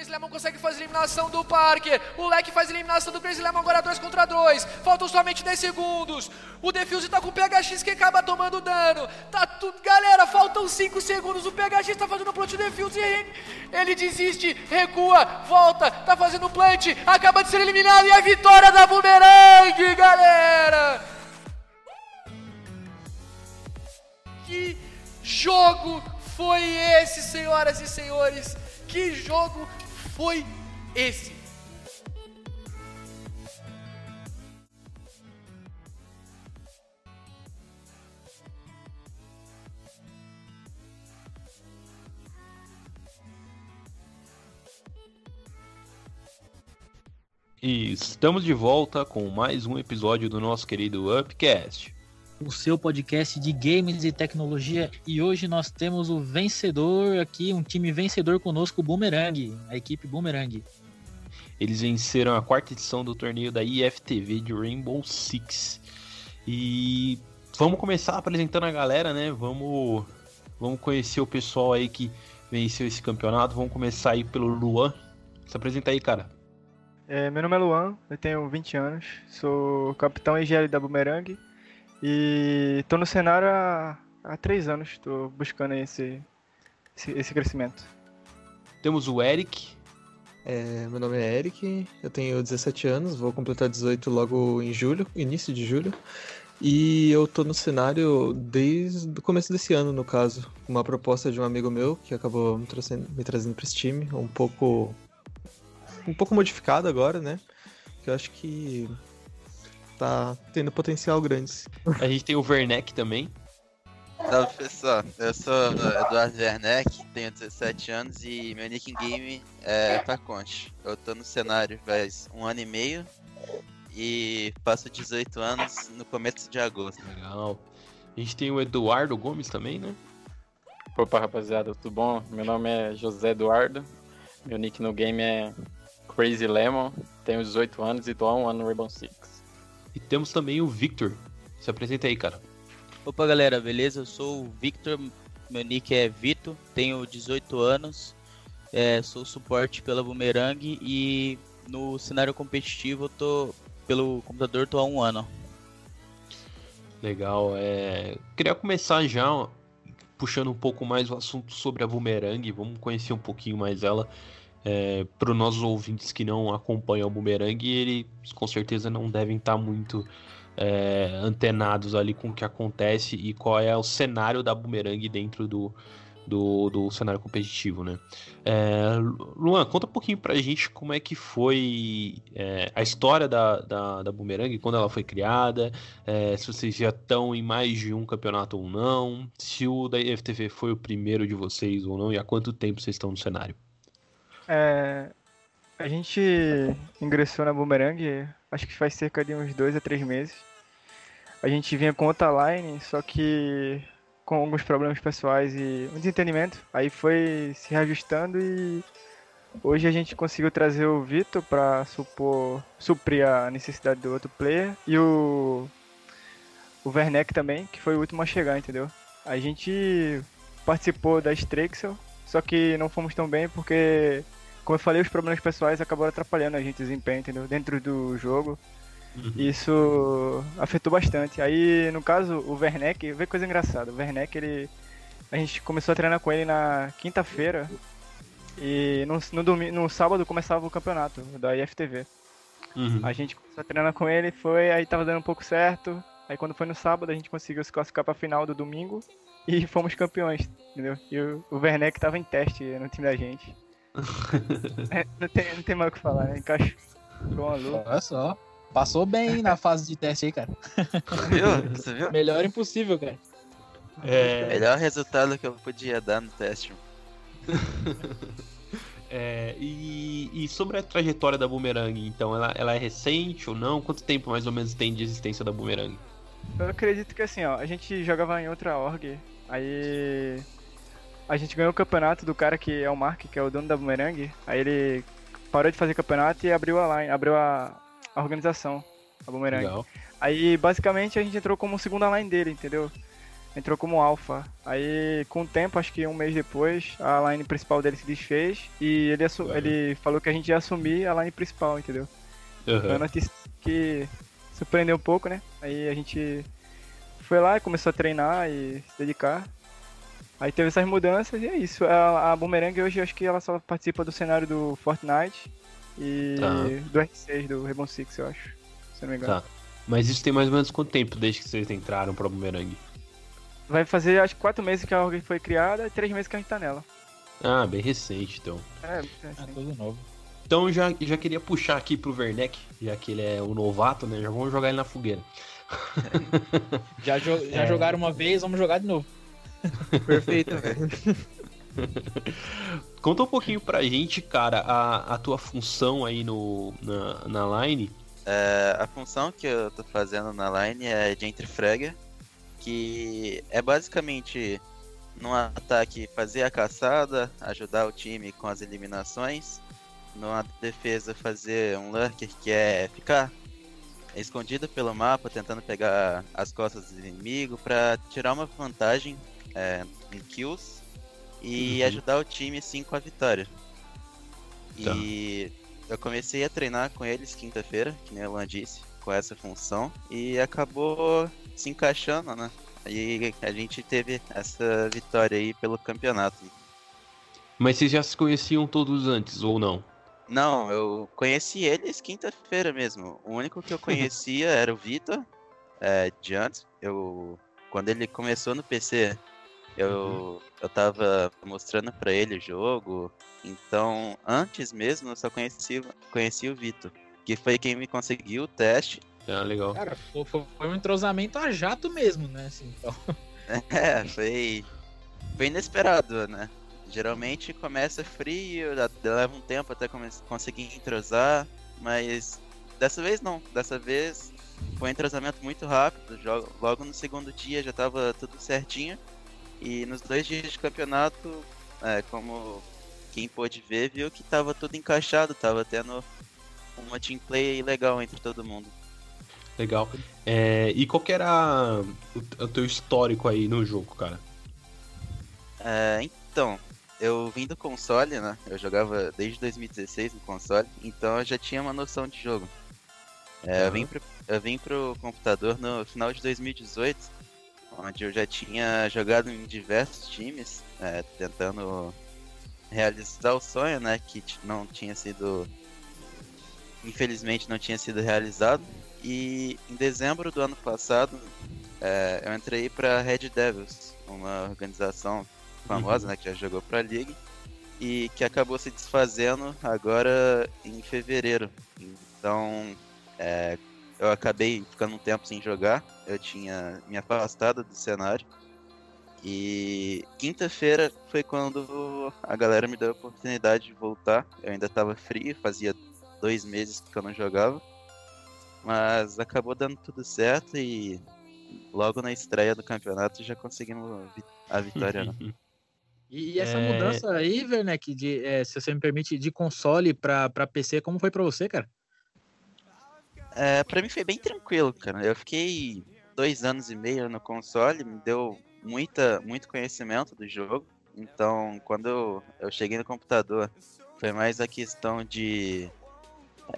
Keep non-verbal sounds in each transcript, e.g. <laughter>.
Crazy Lemon consegue fazer a eliminação do Parker. O Leque faz a eliminação do Crazy Lemon agora 2 contra 2. Faltam somente 10 segundos. O Defuse tá com o PHX que acaba tomando dano. Tá tudo. Galera, faltam 5 segundos. O PHX tá fazendo plot Defuse. Ele desiste, recua, volta, tá fazendo plant. Acaba de ser eliminado e a vitória da Boomerang, galera! Que jogo foi esse, senhoras e senhores? Que jogo foi esse? E estamos de volta com mais um episódio do nosso querido Upcast o seu podcast de games e tecnologia. E hoje nós temos o vencedor aqui, um time vencedor conosco, o Boomerang, a equipe Boomerang. Eles venceram a quarta edição do torneio da IFTV de Rainbow Six. E vamos começar apresentando a galera, né? Vamos, vamos conhecer o pessoal aí que venceu esse campeonato. Vamos começar aí pelo Luan. Se apresenta aí, cara. É, meu nome é Luan, eu tenho 20 anos, sou capitão IGL da Boomerang e tô no cenário há, há três anos, tô buscando esse, esse, esse crescimento. Temos o Eric. É, meu nome é Eric, eu tenho 17 anos, vou completar 18 logo em julho, início de julho. E eu tô no cenário desde o começo desse ano, no caso. Uma proposta de um amigo meu que acabou me trazendo, me trazendo pra esse time, um pouco. um pouco modificado agora, né? Que eu acho que tá tendo potencial grande. A gente tem o Werneck também. Salve pessoal, eu sou Eduardo Werneck, tenho 17 anos e meu nick game é Paconte. Eu tô no cenário faz um ano e meio e faço 18 anos no começo de agosto. Legal. A gente tem o Eduardo Gomes também, né? Opa rapaziada, tudo bom? Meu nome é José Eduardo, meu nick no game é Crazy Lemon, tenho 18 anos e tô há um ano no Rainbow Six. E temos também o Victor. Se apresenta aí, cara. Opa, galera, beleza? Eu sou o Victor, meu nick é Vito, tenho 18 anos, é, sou suporte pela Boomerang e no cenário competitivo eu tô pelo computador tô há um ano. Legal, é... queria começar já puxando um pouco mais o assunto sobre a Boomerang, vamos conhecer um pouquinho mais ela. É, para os nossos ouvintes que não acompanham o Boomerang, eles com certeza não devem estar tá muito é, antenados ali com o que acontece e qual é o cenário da Boomerang dentro do, do, do cenário competitivo, né? É, Luan, conta um pouquinho pra gente como é que foi é, a história da, da, da Boomerang, quando ela foi criada, é, se vocês já estão em mais de um campeonato ou não, se o da IFTV foi o primeiro de vocês ou não, e há quanto tempo vocês estão no cenário. É, a gente ingressou na Boomerang, acho que faz cerca de uns dois a três meses. A gente vinha com outra line, só que com alguns problemas pessoais e um desentendimento. Aí foi se reajustando e hoje a gente conseguiu trazer o Vitor para supor, suprir a necessidade do outro player e o o Werneck também, que foi o último a chegar, entendeu? A gente participou da Strexel, só que não fomos tão bem porque como eu falei, os problemas pessoais acabaram atrapalhando a gente desempenho, entendeu? Dentro do jogo. Uhum. Isso afetou bastante. Aí, no caso, o Werneck, vê coisa engraçada. O Werneck, ele. A gente começou a treinar com ele na quinta-feira. E no, no, domingo, no sábado começava o campeonato da IFTV. Uhum. A gente começou a treinar com ele, foi, aí tava dando um pouco certo. Aí quando foi no sábado, a gente conseguiu se classificar pra final do domingo e fomos campeões, entendeu? E o, o Werneck tava em teste no time da gente. É, não, tem, não tem mais o que falar, né? Encaixou Olha só. Passou bem na fase de teste aí, cara. Viu? Você viu? Melhor impossível, cara. É... Melhor resultado que eu podia dar no teste. <laughs> é, e, e, sobre a trajetória da Boomerang, então, ela, ela é recente ou não? Quanto tempo mais ou menos tem de existência da Boomerang? Eu acredito que assim, ó, a gente jogava em outra org, aí a gente ganhou o campeonato do cara que é o Mark, que é o dono da Boomerang. Aí ele parou de fazer campeonato e abriu a line, abriu a, a organização, a Boomerang. Legal. Aí basicamente a gente entrou como segunda line dele, entendeu? entrou como alfa. Aí, com o tempo, acho que um mês depois, a line principal dele se desfez e ele, Uhum. ele falou que a gente ia assumir a line principal, entendeu? Uma Aham. notícia que surpreendeu um pouco, né? Aí a gente foi lá e começou a treinar e se dedicar. Aí teve essas mudanças e é isso. A, a Boomerang hoje eu acho que ela só participa do cenário do Fortnite e Tá. do R6, do Rainbow Six, eu acho. Se eu não me engano. Tá. Mas isso tem mais ou menos quanto tempo desde que vocês entraram pra Boomerang? Vai fazer acho que quatro meses que a org foi criada e três meses que a gente tá nela. Ah, bem recente, então. É, é Ah, assim. tudo novo. Então já, já queria puxar aqui pro Werneck, já que ele é o novato, né? Já vamos jogar ele na fogueira. <laughs> Já, jo- já É. jogaram uma vez, vamos jogar de novo. <laughs> Perfeito, velho. <laughs> Conta um pouquinho pra gente, cara, a, a tua função aí no, na, na line. É, a função que eu tô fazendo na line é de entrefrega, que é basicamente num ataque fazer a caçada, ajudar o time com as eliminações, numa defesa fazer um lurker que é ficar escondido pelo mapa, tentando pegar as costas do inimigo para tirar uma vantagem é, em kills e Uhum. ajudar o time assim com a vitória. Tá. E eu comecei a treinar com eles quinta-feira, que nem a Luan disse, com essa função, e acabou se encaixando, né? E a gente teve essa vitória aí pelo campeonato. Mas vocês já se conheciam todos antes, ou não? Não, eu conheci eles quinta-feira mesmo. O único que eu <laughs> conhecia era o Vitor, é, de antes. Eu, quando ele começou no PC, eu, eu tava mostrando pra ele o jogo. Então, antes mesmo, eu só conheci, conheci o Vitor, que foi quem me conseguiu o teste. Ah, legal. Cara, foi, foi- um entrosamento a jato mesmo, né? Assim, então. <laughs> É, foi, foi inesperado, né? Geralmente começa frio, leva um tempo até conseguir entrosar, mas dessa vez não. Dessa vez foi um entrosamento muito rápido. Logo no segundo dia já tava tudo certinho. E nos dois dias de campeonato, é, como quem pôde ver, viu que tava tudo encaixado, tava tendo uma team play legal entre todo mundo. Legal. É, e qual que era o, o teu histórico aí no jogo, cara? É, então, eu vim do console, né? Eu jogava desde 2016 no console, então eu já tinha uma noção de jogo. É, eu, vim pro, eu vim pro computador no final de 2018, onde eu já tinha jogado em diversos times, é, tentando realizar o sonho, né? Que não tinha sido. Infelizmente não tinha sido realizado. E em dezembro do ano passado, é, eu entrei pra Red Devils, uma organização famosa, né, que já jogou pra League, e que acabou se desfazendo agora em fevereiro. Então, é, eu acabei ficando um tempo sem jogar, eu tinha me afastado do cenário. E quinta-feira foi quando a galera me deu a oportunidade de voltar. Eu ainda estava frio, fazia dois meses que eu não jogava. Mas acabou dando tudo certo e logo na estreia do campeonato já conseguimos a vitória. né? <laughs> E, essa É. mudança aí, Werneck, de, é, se você me permite, de console pra, pra PC, como foi pra você, cara? É, pra mim foi bem tranquilo, cara. Eu fiquei dois anos e meio no console, me deu muita, muito conhecimento do jogo. Então, quando eu, cheguei no computador, foi mais a questão de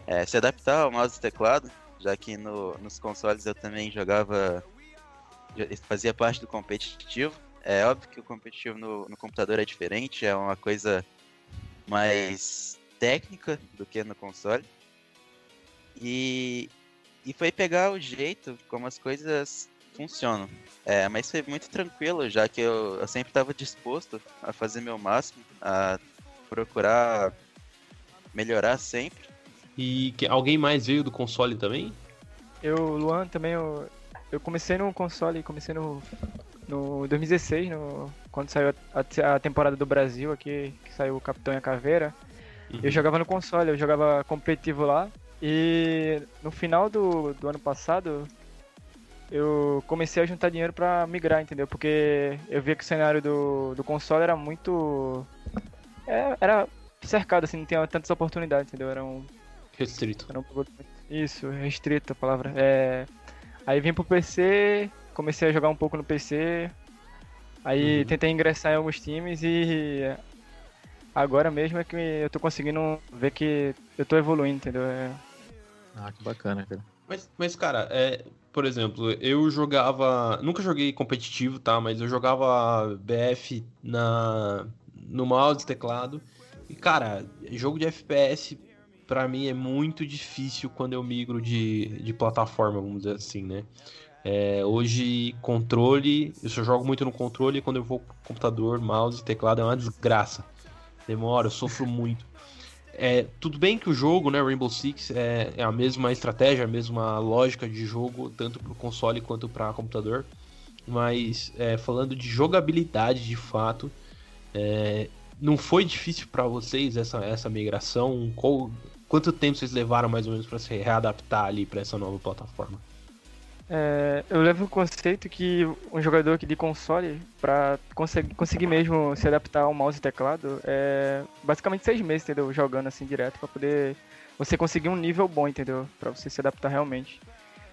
é, se adaptar ao mouse e teclado, já que no, nos consoles eu também jogava, fazia parte do competitivo. É óbvio que o competitivo no, no computador é diferente, é uma coisa mais técnica do que no console. E, e foi pegar o jeito como as coisas funcionam. É, mas foi muito tranquilo, já que eu, eu sempre estava disposto a fazer meu máximo, a procurar melhorar sempre. E que, alguém mais veio do console também? Eu, Luan, também, eu, eu comecei no console, comecei no, no 2016, no, quando saiu a, a temporada do Brasil aqui, que saiu o Capitão e a Caveira. Eu jogava no console, eu jogava competitivo lá. E no final do, do ano passado, eu comecei a juntar dinheiro pra migrar, entendeu? Porque eu via que o cenário do, do console era muito. é, era cercado, assim, não tinha tantas oportunidades, entendeu? Era um, Restrito. era um Isso, restrito a palavra. É... Aí vim pro PC, comecei a jogar um pouco no PC, Aí Uhum. tentei ingressar em alguns times e agora mesmo é que eu tô conseguindo ver que eu tô evoluindo, entendeu? É, Ah, que bacana, cara. Mas, mas cara, é, por exemplo, eu jogava. Nunca joguei competitivo, tá? Mas eu jogava BF na, no mouse teclado. E, cara, jogo de FPS, pra mim, é muito difícil quando eu migro de, de plataforma, vamos dizer assim, né? É, hoje, controle, eu só jogo muito no controle quando eu vou pro computador, mouse teclado é uma desgraça. Demora, eu sofro muito. É, tudo bem que o jogo, né, Rainbow Six, é, é a mesma estratégia, a mesma lógica de jogo, tanto para o console quanto para computador. Mas é, falando de jogabilidade de fato, é, não foi difícil para vocês essa, essa migração? Qual- quanto tempo vocês levaram mais ou menos para se readaptar ali para essa nova plataforma? É, eu levo o conceito que um jogador que de console, pra conseguir, conseguir mesmo se adaptar ao mouse e teclado, é basicamente seis meses, entendeu? Jogando assim direto, pra poder você conseguir um nível bom, entendeu? Pra você se adaptar realmente.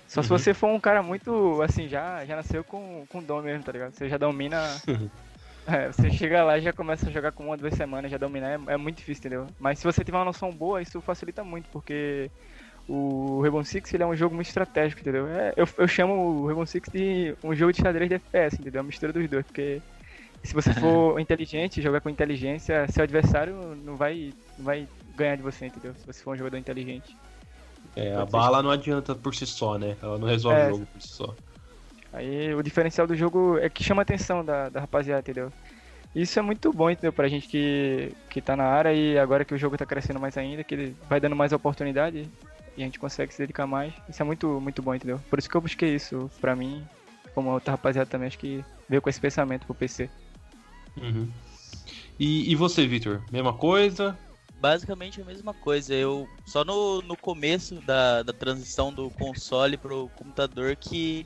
Só se Uhum. você for um cara muito, assim, já, já nasceu com, com dom mesmo, tá ligado? Você já domina. <laughs> É, você chega lá e já começa a jogar com uma, duas semanas, já dominar, é, é muito difícil, entendeu? Mas se você tiver uma noção boa, isso facilita muito, porque o Rainbow Six ele é um jogo muito estratégico, entendeu? É, eu, eu chamo o Rainbow Six de um jogo de xadrez de FPS, entendeu? É uma mistura dos dois, porque se você <laughs> for inteligente, jogar com inteligência, seu adversário não vai, não vai ganhar de você, entendeu? Se você for um jogador inteligente. É, a bala não adianta por si só, né? Ela não resolve É. o jogo por si só. Aí o diferencial do jogo é que chama a atenção da, da rapaziada, entendeu? Isso é muito bom, entendeu? Pra gente que, que tá na área e agora que o jogo tá crescendo mais ainda, que ele vai dando mais oportunidade e a gente consegue se dedicar mais. Isso é muito, muito bom, entendeu? Por isso que eu busquei isso pra mim, como outra rapaziada também, acho que veio com esse pensamento pro PC. Uhum. E, e você, Victor? Mesma coisa? Basicamente a mesma coisa. Eu só no, no começo da, da transição do console pro computador que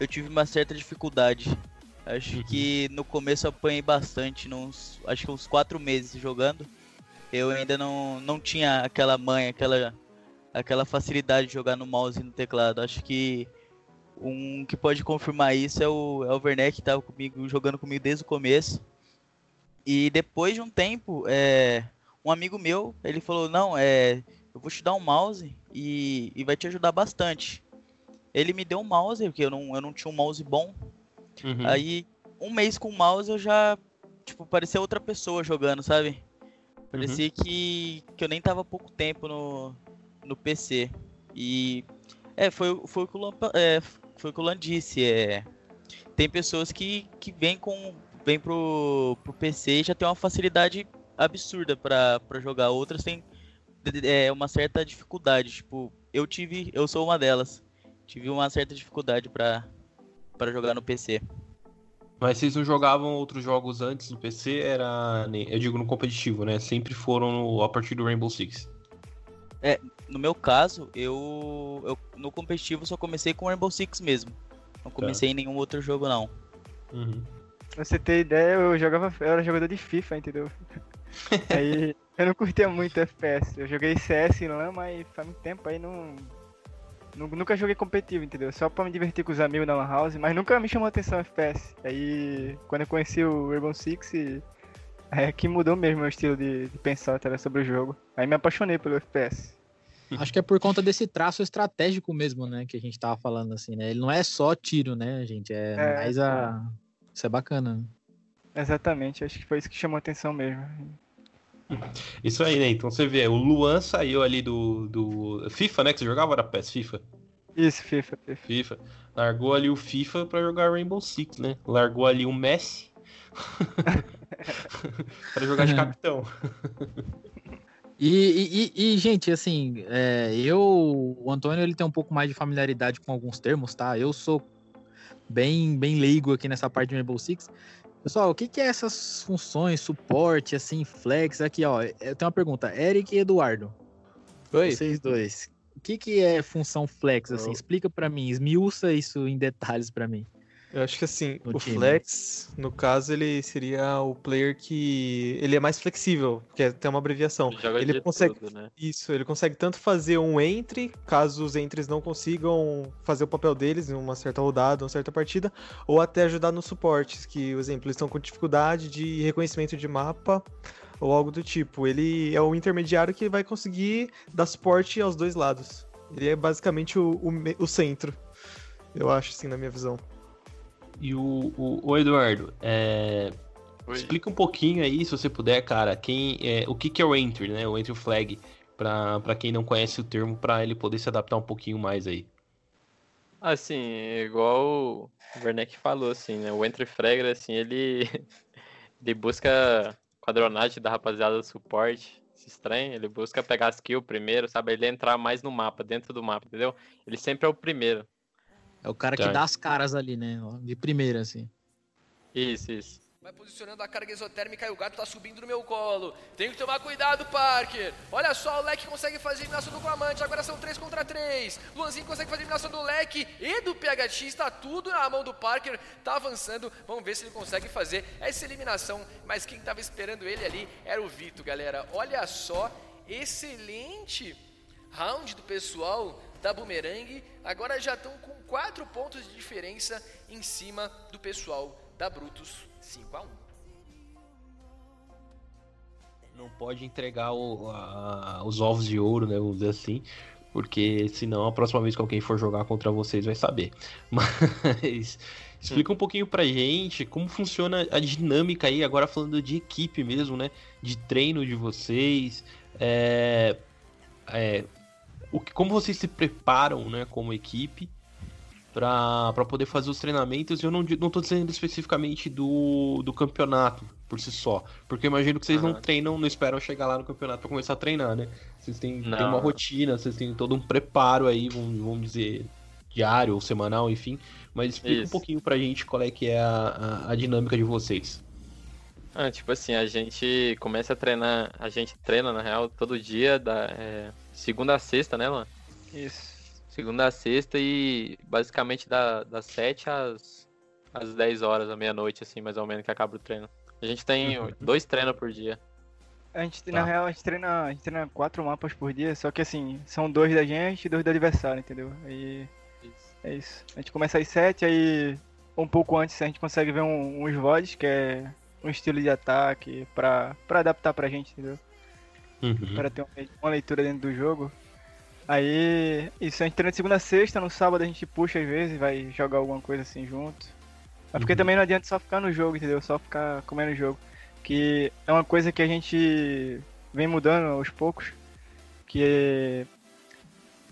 eu tive uma certa dificuldade. Acho Uhum. que no começo eu apanhei bastante, nos, acho que uns quatro meses jogando. Eu ainda não, não tinha aquela manha, aquela, aquela facilidade de jogar no mouse e no teclado. Acho que um que pode confirmar isso é o, é o Werneck, que estava comigo, jogando comigo desde o começo. E depois de um tempo, é, um amigo meu, ele falou, não, é, eu vou te dar um mouse e, e vai te ajudar bastante. Ele me deu um mouse, porque eu não, eu não tinha um mouse bom. Uhum. Aí, um mês com o mouse eu já, tipo, parecia outra pessoa jogando, sabe? Parecia que, que eu nem tava há pouco tempo no, no PC. E, é, foi, foi, o que o Luan, pa- é, foi o que o Luan disse, é... Tem pessoas que, que vêm com vêm pro, pro PC e já tem uma facilidade absurda pra jogar. Outras têm é, uma certa dificuldade. Tipo, eu tive, eu sou uma delas. Tive uma certa dificuldade pra para jogar no PC. Mas vocês não jogavam outros jogos antes no PC? Era. Eu digo no competitivo, né? Sempre foram no- a partir do Rainbow Six. No meu caso, eu, eu no competitivo só comecei com Rainbow Six mesmo. Não comecei em nenhum outro jogo não. Uhum. Pra você ter ideia, eu jogava. Eu era jogador de FIFA, entendeu? <laughs> aí eu não curtia muito FPS. Eu joguei CS e LAN, mas faz muito tempo aí não. nu- Nunca joguei competitivo, entendeu? Só pra me divertir com os amigos na Lan House, mas nunca me chamou a atenção FPS. Aí quando eu conheci o Rainbow Six, é que mudou mesmo meu estilo de, de pensar tá, ligado, sobre o jogo. Aí me apaixonei pelo FPS. Acho que é por conta desse traço estratégico mesmo, né? Que a gente tava falando assim, né? Ele não é só tiro, né, gente? É, É, mais a. Isso é bacana. Exatamente, acho que foi isso que chamou a atenção mesmo. Isso aí, né? Então você vê, o Luan saiu ali do, do FIFA, né? Que você jogava era PES, FIFA. Isso, FIFA, FIFA. FIFA. Largou ali o FIFA pra jogar Rainbow Six, né? Largou ali o Messi <laughs> pra jogar de <laughs> capitão. <laughs> E, e- e- gente, assim, é, eu, o Antônio, ele tem um pouco mais de familiaridade com alguns termos, tá? Eu sou bem, bem leigo aqui nessa parte de Rainbow Six. Pessoal, o que, que é essas funções, suporte, assim, flex? Aqui, ó, eu tenho uma pergunta. Eric e Eduardo, Oi? vocês dois. O que, que é função flex, assim? Eu- Explica pra mim, esmiuça isso em detalhes pra mim. Eu acho que assim, o time. flex, no caso, ele seria o player que ele é mais flexível, que é, tem uma abreviação. Ele joga Ele consegue tudo, né? Isso, ele consegue tanto fazer um entry, caso os entries não consigam fazer o papel deles em uma certa rodada, uma certa partida, ou até ajudar nos suportes, que, por exemplo, eles estão com dificuldade de reconhecimento de mapa ou algo do tipo. Ele é o intermediário que vai conseguir dar suporte aos dois lados. Ele é basicamente o, o, o centro, eu acho, assim, na minha visão. E o, o, o Eduardo, é, explica um pouquinho aí, se você puder, cara, quem, é, o que, que é o entry, né? O entry flag, pra, pra quem não conhece o termo, pra ele poder se adaptar um pouquinho mais aí. Assim, igual o Werneck falou, assim, né? O Entry Fragger, assim, ele, <laughs> ele busca quadronagem da rapaziada do suporte, esse estranho, ele busca pegar as kills primeiro, sabe? Ele entrar mais no mapa, dentro do mapa, entendeu? Ele sempre é o primeiro. É o cara que Tá. dá as caras ali, né? De primeira, assim. Isso, isso. Vai posicionando a carga exotérmica e o gato tá subindo no meu colo. Tenho que tomar cuidado, Parker. Olha só, o Leque consegue fazer a eliminação do Clamante. Agora são 3 contra 3. Luanzinho consegue fazer a eliminação do Leque e do PHX. Tá tudo na mão do Parker. Tá avançando. Vamos ver se ele consegue fazer essa eliminação. Mas quem tava esperando ele ali era o Vito, galera. Olha só, excelente round do pessoal da Boomerang. Agora já estão com 4 pontos de diferença em cima do pessoal da Brutus 5 a 1 Não pode entregar o- a- os ovos de ouro, né? Vamos dizer assim. Porque senão a próxima vez que alguém for jogar contra vocês vai saber. <laughs> Mas explica um pouquinho pra gente como funciona a dinâmica aí, agora falando de equipe mesmo, né? De treino de vocês. É, é, o que- como vocês se preparam, né, como equipe para poder fazer os treinamentos. Eu não, não tô dizendo especificamente do, do campeonato por si só. Porque eu imagino que vocês não treinam, não esperam chegar lá no campeonato para começar a treinar, né? Vocês têm, têm uma rotina, vocês têm todo um preparo aí, vamos, vamos dizer, diário ou semanal, enfim. Mas explica um Isso. pouquinho pra gente qual é que é a, a, a dinâmica de vocês. Ah, tipo assim, a gente começa a treinar, a gente treina, na real, todo dia, da é, segunda a sexta, né, mano? Isso. Segunda a sexta e basicamente da, das 7 às, às 10 horas, à meia-noite, assim, mais ou menos, que acaba o treino. A gente tem dois treinos por dia. A gente, Tá. na real, a gente, treina, a gente treina quatro mapas por dia, só que assim, são dois da gente e dois do adversário, entendeu? Aí é isso. A gente começa às sete, aí um pouco antes a gente consegue ver um, uns VODs, que é um estilo de ataque, pra, pra adaptar pra gente, entendeu? Uhum. Para ter uma, leitura dentro do jogo. Aí, isso, a gente treina de segunda a sexta, no sábado a gente puxa às vezes, vai jogar alguma coisa assim junto. Mas porque Uhum. também não adianta só ficar no jogo, entendeu? Só ficar comendo o jogo. Que é uma coisa que a gente vem mudando aos poucos, que é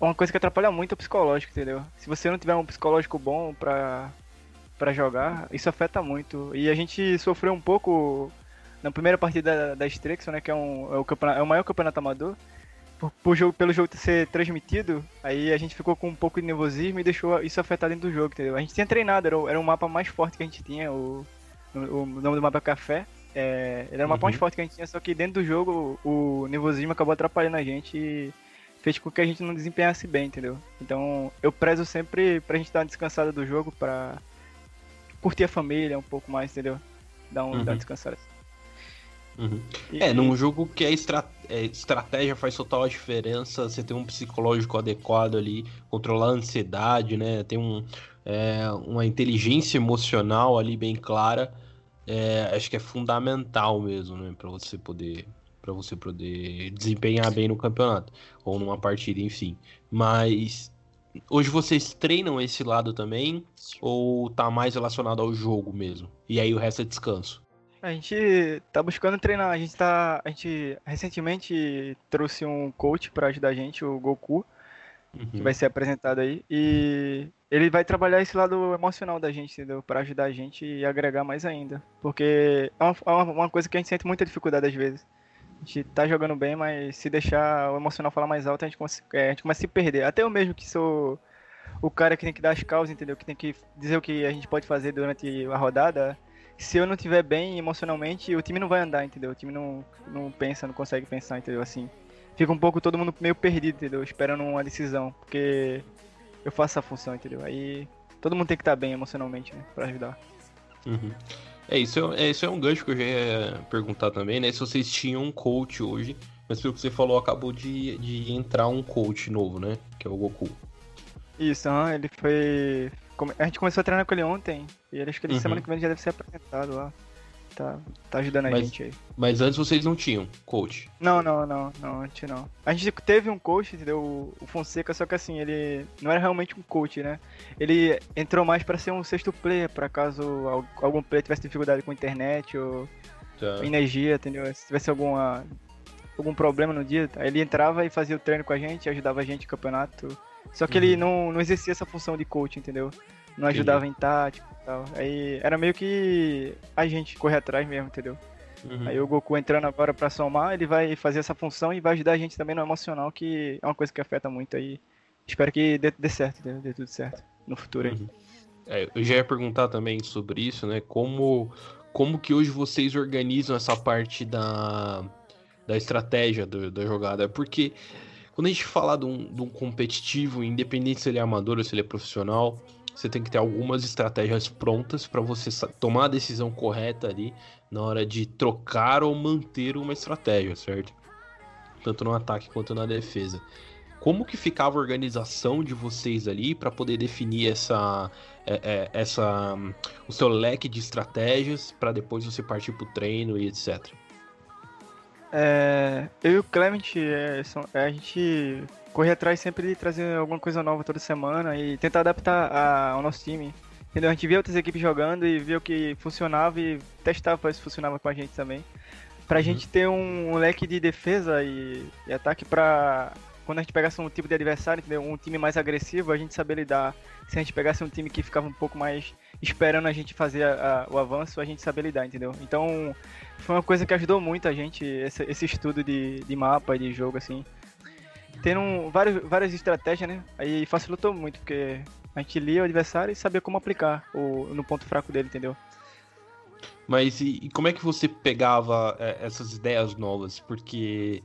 uma coisa que atrapalha muito o psicológico, entendeu? Se você não tiver um psicológico bom pra, pra jogar, isso afeta muito. E a gente sofreu um pouco na primeira partida da, da Strixon, né, que é, um, é, o campeonato, é o maior campeonato amador, por, por jogo, pelo jogo ser transmitido, aí a gente ficou com um pouco de nervosismo e deixou isso afetar dentro do jogo, entendeu? A gente tinha treinado, era, o- era um mapa mais forte que a gente tinha, o, o, nome do mapa é Café, é, ele era o mapa mais Uhum. forte que a gente tinha, só que dentro do jogo o, nervosismo acabou atrapalhando a gente e fez com que a gente não desempenhasse bem, entendeu? Então eu prezo sempre pra gente dar uma descansada do jogo, pra curtir a família um pouco mais, entendeu? Dar, um, dar Uhum. uma descansada. Uhum. E- É, num jogo que a é, estratégia faz total diferença, você tem um psicológico adequado ali, controlar a ansiedade, né? Tem um, é, uma inteligência emocional ali bem clara. é, acho que é fundamental mesmo, né? Pra você poder para você poder desempenhar bem no campeonato ou numa partida, enfim. Mas hoje vocês treinam esse lado também ou tá mais relacionado ao jogo mesmo? E aí o resto é descanso? A gente tá buscando treinar, a gente tá. A gente recentemente trouxe um coach pra ajudar a gente, o Goku, que Uhum. vai ser apresentado aí. E ele vai trabalhar esse lado emocional da gente, entendeu? Pra ajudar a gente e agregar mais ainda. Porque é uma, é uma- coisa que a gente sente muita dificuldade às vezes. A gente tá jogando bem, mas se deixar o emocional falar mais alto, a gente, é, a gente começa a se perder. Até eu mesmo que sou o cara que tem que dar as causas, entendeu? Que tem que dizer o que a gente pode fazer durante a rodada. Se eu não tiver bem emocionalmente, o time não vai andar, entendeu? O time não, não pensa, não consegue pensar, entendeu? Assim, fica um pouco todo mundo meio perdido, entendeu? Esperando uma decisão, porque eu faço essa função, entendeu? Aí todo mundo tem que estar bem emocionalmente, né? Pra ajudar. Uhum. É, isso é, é, isso é um gancho que eu já ia perguntar também, né? Se vocês tinham um coach hoje, mas pelo que você falou, acabou de, de entrar um coach novo, né? Que é o Goku. Isso, ele foi. A gente começou a treinar com ele ontem, e ele acho que ele Uhum. semana que vem já deve ser apresentado lá. Tá, tá ajudando a Mas- gente aí. Mas antes vocês não tinham coach. Não, não, não, não, a gente não. A gente teve um coach, entendeu? O Fonseca, só que assim, ele não era realmente um coach, né? Ele entrou mais pra ser um sexto player, pra caso al- algum player tivesse dificuldade com internet ou Tá. energia, entendeu? Se tivesse alguma, algum problema no dia, aí ele entrava e fazia o treino com a gente, ajudava a gente no campeonato. Só que ele Uhum. não, não exercia essa função de coach, entendeu? Não ajudava em tática e tal. Aí era meio que a gente correr atrás mesmo, entendeu? Uhum. Aí o Goku entrando agora pra somar, ele vai fazer essa função e vai ajudar a gente também no emocional, que é uma coisa que afeta muito aí. Espero que dê, dê certo, dê, dê tudo certo no futuro aí. Uhum. É, eu já ia perguntar também sobre isso, né? Como, como que hoje vocês organizam essa parte da, da estratégia do- da jogada? Porque quando a gente fala de um, de um competitivo, independente se ele é amador ou se ele é profissional, você tem que ter algumas estratégias prontas para você tomar a decisão correta ali na hora de trocar ou manter uma estratégia, certo? Tanto no ataque quanto na defesa. Como que ficava a organização de vocês ali para poder definir essa, é, é, essa, hum, o seu leque de estratégias para depois você partir pro treino e etc. É, eu e o Clement, é, são- é, a gente corre atrás sempre de trazer alguma coisa nova toda semana e tentar adaptar a- ao nosso time. Entendeu? A gente via outras equipes jogando e via o que funcionava e testava se funcionava com a gente também. Pra Uhum. gente ter um, um leque de defesa e, e ataque pra quando a gente pegasse um tipo de adversário, entendeu? Um time mais agressivo, a gente saber lidar. Se a gente pegasse um time que ficava um pouco mais esperando a gente fazer a- a- o avanço, a gente saber lidar, entendeu? Então, foi uma coisa que ajudou muito a gente, esse, esse estudo de, de mapa e de jogo, assim. Tendo um- vários, várias estratégias, né? Aí facilitou muito, porque a gente lia o adversário e sabia como aplicar o, no ponto fraco dele, entendeu? Mas e, e como é que você pegava é, essas ideias novas? Porque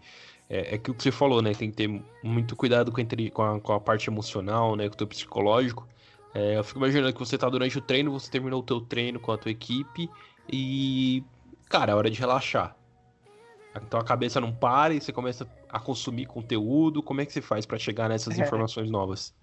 é, é aquilo que você falou, né? Tem que ter muito cuidado com a, interi- com a, com a parte emocional, né? Com o teu psicológico. É, eu fico imaginando que você tá durante o treino, você terminou o teu treino com a tua equipe e, cara, é hora de relaxar. Então a cabeça não para e você começa a consumir conteúdo. Como é que você faz pra chegar nessas É. informações novas?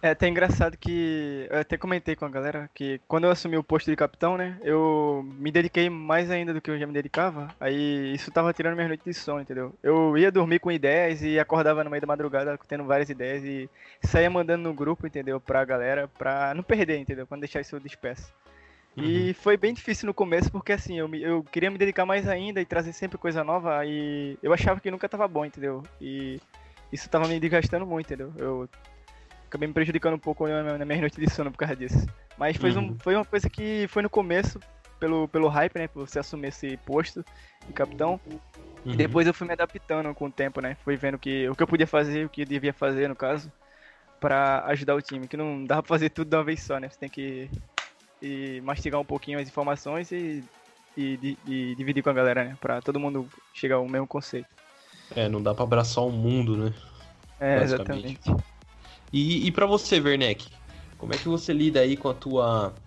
É até engraçado que eu até comentei com a galera que quando eu assumi o posto de capitão, né, eu me dediquei mais ainda do que eu já me dedicava. Aí isso tava tirando minha noite de sono, entendeu? Eu ia dormir com ideias e acordava no meio da madrugada tendo várias ideias e saía mandando no grupo, entendeu, pra galera, pra não perder, entendeu, pra não deixar isso disperso. E foi bem difícil no começo, porque assim, eu, me- eu queria me dedicar mais ainda e trazer sempre coisa nova, e eu achava que nunca tava bom, entendeu? E isso tava me desgastando muito, entendeu? Eu acabei me prejudicando um pouco na, na minha noite de sono por causa disso. Mas foi, Uhum. um, foi uma coisa que foi no começo, pelo, pelo hype, né? Por você assumir esse posto de capitão. Uhum. E depois eu fui me adaptando com o tempo, né? Fui vendo que, o que eu podia fazer, o que eu devia fazer, no caso, pra ajudar o time. Que não dá pra fazer tudo de uma vez só, né? Você tem que e mastigar um pouquinho as informações e, e, e dividir com a galera, né? Pra todo mundo chegar ao mesmo conceito. É, não dá pra abraçar o mundo, né? É, exatamente. E, e para você, Werneck, como é que você lida aí com a tua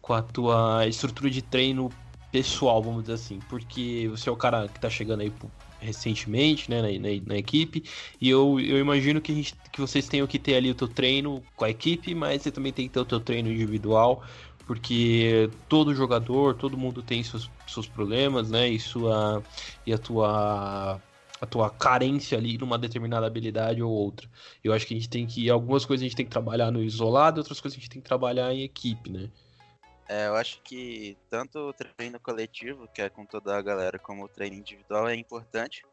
com a tua estrutura de treino pessoal, vamos dizer assim? Porque você é o cara que tá chegando aí recentemente, né, na, na- na equipe, e eu, eu imagino que, gente, que vocês tenham que ter ali o teu treino com a equipe, mas você também tem que ter o teu treino individual, porque todo jogador, todo mundo tem seus, seus problemas, né, e, sua, e a tua a tua carência ali numa determinada habilidade ou outra. Eu acho que a gente tem que. Algumas coisas a gente tem que trabalhar no isolado, outras coisas a gente tem que trabalhar em equipe, né? É, eu acho que tanto o treino coletivo, que é com toda a galera, como o treino individual é importante,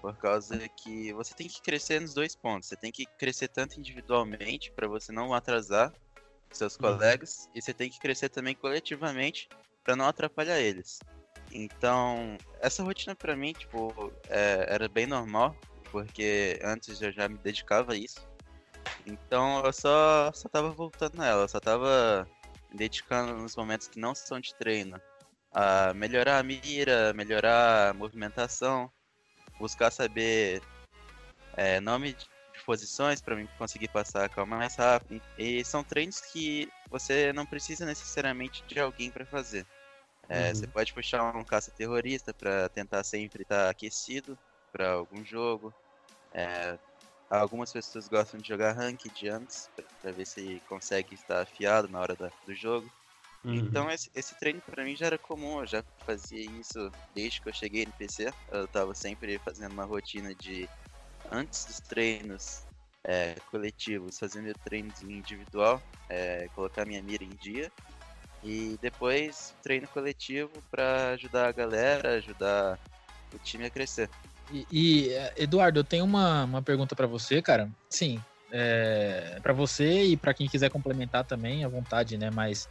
por causa que você tem que crescer nos dois pontos. Você tem que crescer tanto individualmente para você não atrasar seus Uhum. colegas, e você tem que crescer também coletivamente para não atrapalhar eles. Então, essa rotina pra mim, tipo, é, era bem normal, porque antes eu já me dedicava a isso. Então eu só, só tava voltando nela, só tava me dedicando nos momentos que não são de treino a melhorar a mira, melhorar a movimentação, buscar saber é, nome de posições para mim conseguir passar a calma mais rápido. E são treinos que você não precisa necessariamente de alguém para fazer. É, Uhum. Você pode puxar um caça-terrorista para tentar sempre estar aquecido para algum jogo. É, algumas pessoas gostam de jogar ranked antes, para ver se consegue estar afiado na hora da- do jogo. Uhum. Então esse, esse treino pra mim já era comum, eu já fazia isso desde que eu cheguei no PC. Eu tava sempre fazendo uma rotina de antes dos treinos é, coletivos, fazendo treinos individual, é, colocar minha mira em dia. E depois treino coletivo pra ajudar a galera, ajudar o time a crescer. E, e, eh, Eduardo, eu tenho uma, uma pergunta pra você, cara. Sim, é, para você e pra quem quiser complementar também, à vontade, né? Mas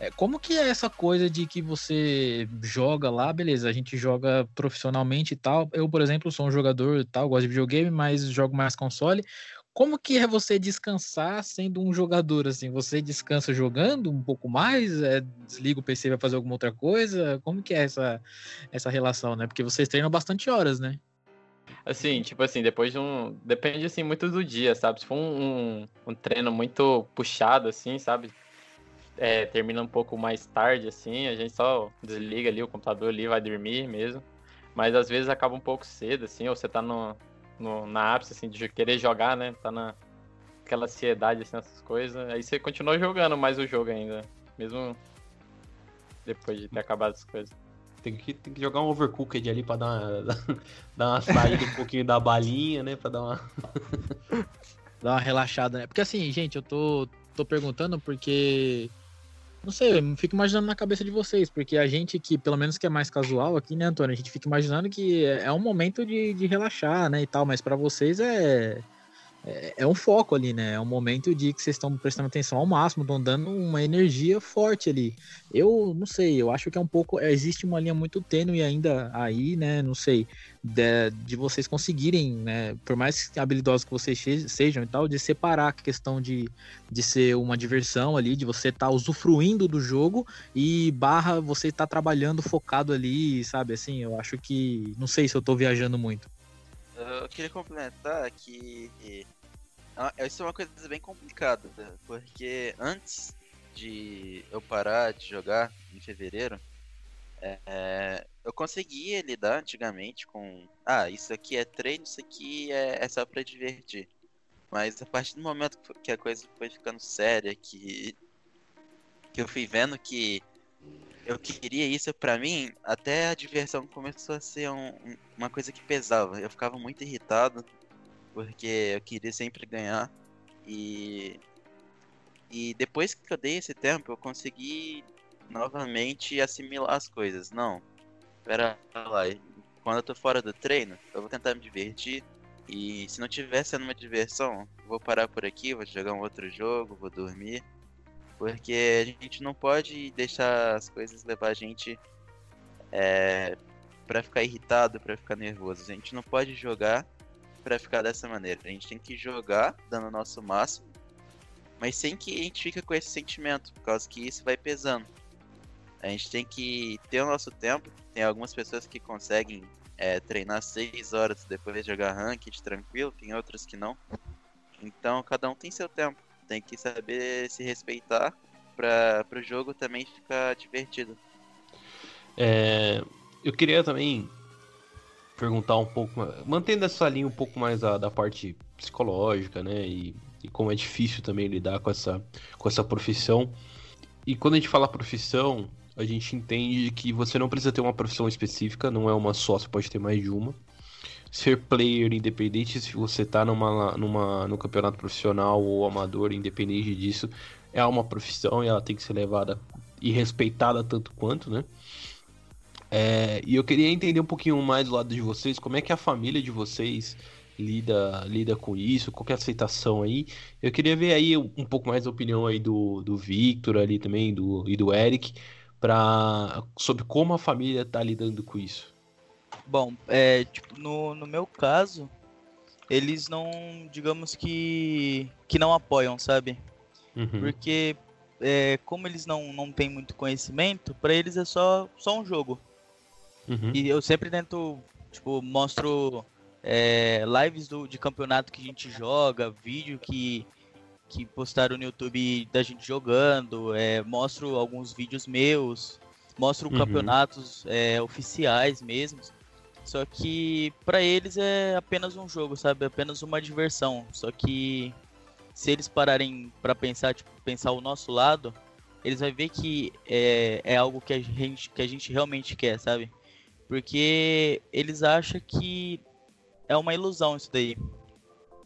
é, como que é essa coisa de que você joga lá, beleza? A gente joga profissionalmente e tal. Eu, por exemplo, sou um jogador e tal, gosto de videogame, mas jogo mais console. Como que é você descansar sendo um jogador assim? Você descansa jogando um pouco mais? É, desliga o PC vai fazer alguma outra coisa? Como que é essa, essa relação, né? Porque vocês treinam bastante horas, né? Assim, tipo assim, depois de um. Depende assim muito do dia, sabe? Se for um, um, um treino muito puxado, assim, sabe? É, termina um pouco mais tarde, assim, a gente só desliga ali o computador ali, vai dormir mesmo. Mas às vezes acaba um pouco cedo, assim, ou você tá no, no, na ápice, assim, de querer jogar, né? Tá na aquela ansiedade, assim, essas coisas. Aí você continua jogando mais o jogo ainda, mesmo depois de ter acabado as coisas. Tem que, tem que jogar um overcooked ali pra dar uma, <laughs> dar uma saída um pouquinho da balinha, né? Pra dar uma. <laughs> Dar uma relaxada, né? Porque assim, gente, eu tô, tô perguntando porque. Não sei, eu fico imaginando na cabeça de vocês, porque a gente que, pelo menos que é mais casual aqui, né, Antônio? A gente fica imaginando que é é um momento de, de relaxar, né, e tal, mas pra vocês é, é. É um foco ali, né? É um momento de que vocês estão prestando atenção ao máximo, estão dando uma energia forte ali. Eu não sei, eu acho que é um pouco. Existe uma linha muito tênue ainda aí, né? Não sei de, de vocês conseguirem, né, por mais habilidosos que vocês sejam e tal, de separar a questão de, de ser uma diversão ali, de você estar usufruindo do jogo e barra você estar trabalhando focado ali, sabe? Assim, eu acho que. Não sei se eu tô viajando muito. Eu queria complementar que ah, isso é uma coisa bem complicada, né? porque antes de eu parar de jogar em fevereiro, é, eu conseguia lidar antigamente com, ah, isso aqui é treino, isso aqui é, é só pra divertir. Mas a partir do momento que a coisa foi ficando séria, que, que eu fui vendo que eu queria isso pra mim, até a diversão começou a ser um- um- uma coisa que pesava. Eu ficava muito irritado, porque eu queria sempre ganhar. E, e depois que eu dei esse tempo, eu consegui novamente assimilar as coisas. Não, pera lá, quando eu tô fora do treino, eu vou tentar me divertir. E se não tiver sendo uma diversão, vou parar por aqui, vou jogar um outro jogo, vou dormir. Porque a gente não pode deixar as coisas levar a gente é, para ficar irritado, pra ficar nervoso. A gente não pode jogar pra ficar dessa maneira. A gente tem que jogar dando o nosso máximo, mas sem que a gente fique com esse sentimento, por causa que isso vai pesando. A gente tem que ter o nosso tempo. Tem algumas pessoas que conseguem é, treinar 6 horas depois de jogar ranked tranquilo, tem outras que não. Então cada um tem seu tempo. Tem que saber se respeitar para o jogo também ficar divertido. É, eu queria também perguntar um pouco, mantendo essa linha um pouco mais da, da parte psicológica, né? E, e como é difícil também lidar com essa, com essa profissão. E quando a gente fala profissão, a gente entende que você não precisa ter uma profissão específica, não é uma só, você pode ter mais de uma. Ser player independente, se você tá numa, numa, no campeonato profissional ou amador, independente disso, é uma profissão e ela tem que ser levada e respeitada tanto quanto, né? É, e eu queria entender um pouquinho mais do lado de vocês, como é que a família de vocês lida, lida com isso, qual é a aceitação aí. Eu queria ver aí um, pouco mais da opinião aí do, do Victor ali também do, e do Eric pra, sobre como a família tá lidando com isso. Bom, é, tipo, no, no meu caso, eles não, digamos que, que não apoiam, sabe? Uhum. Porque é, como eles não, não têm muito conhecimento, pra eles é só, só um jogo. Uhum. E eu sempre tento, tipo, mostro é, lives do, de campeonato que a gente joga, vídeo que, que postaram no YouTube da gente jogando, é, mostro alguns vídeos meus, mostro Uhum. campeonatos é, oficiais mesmo. Só que pra eles é apenas um jogo, sabe? É apenas uma diversão. Só que se eles pararem pra pensar, tipo, pensar o nosso lado, eles vão ver que é, é algo que a, gente, que a gente realmente quer, sabe? Porque eles acham que é uma ilusão isso daí.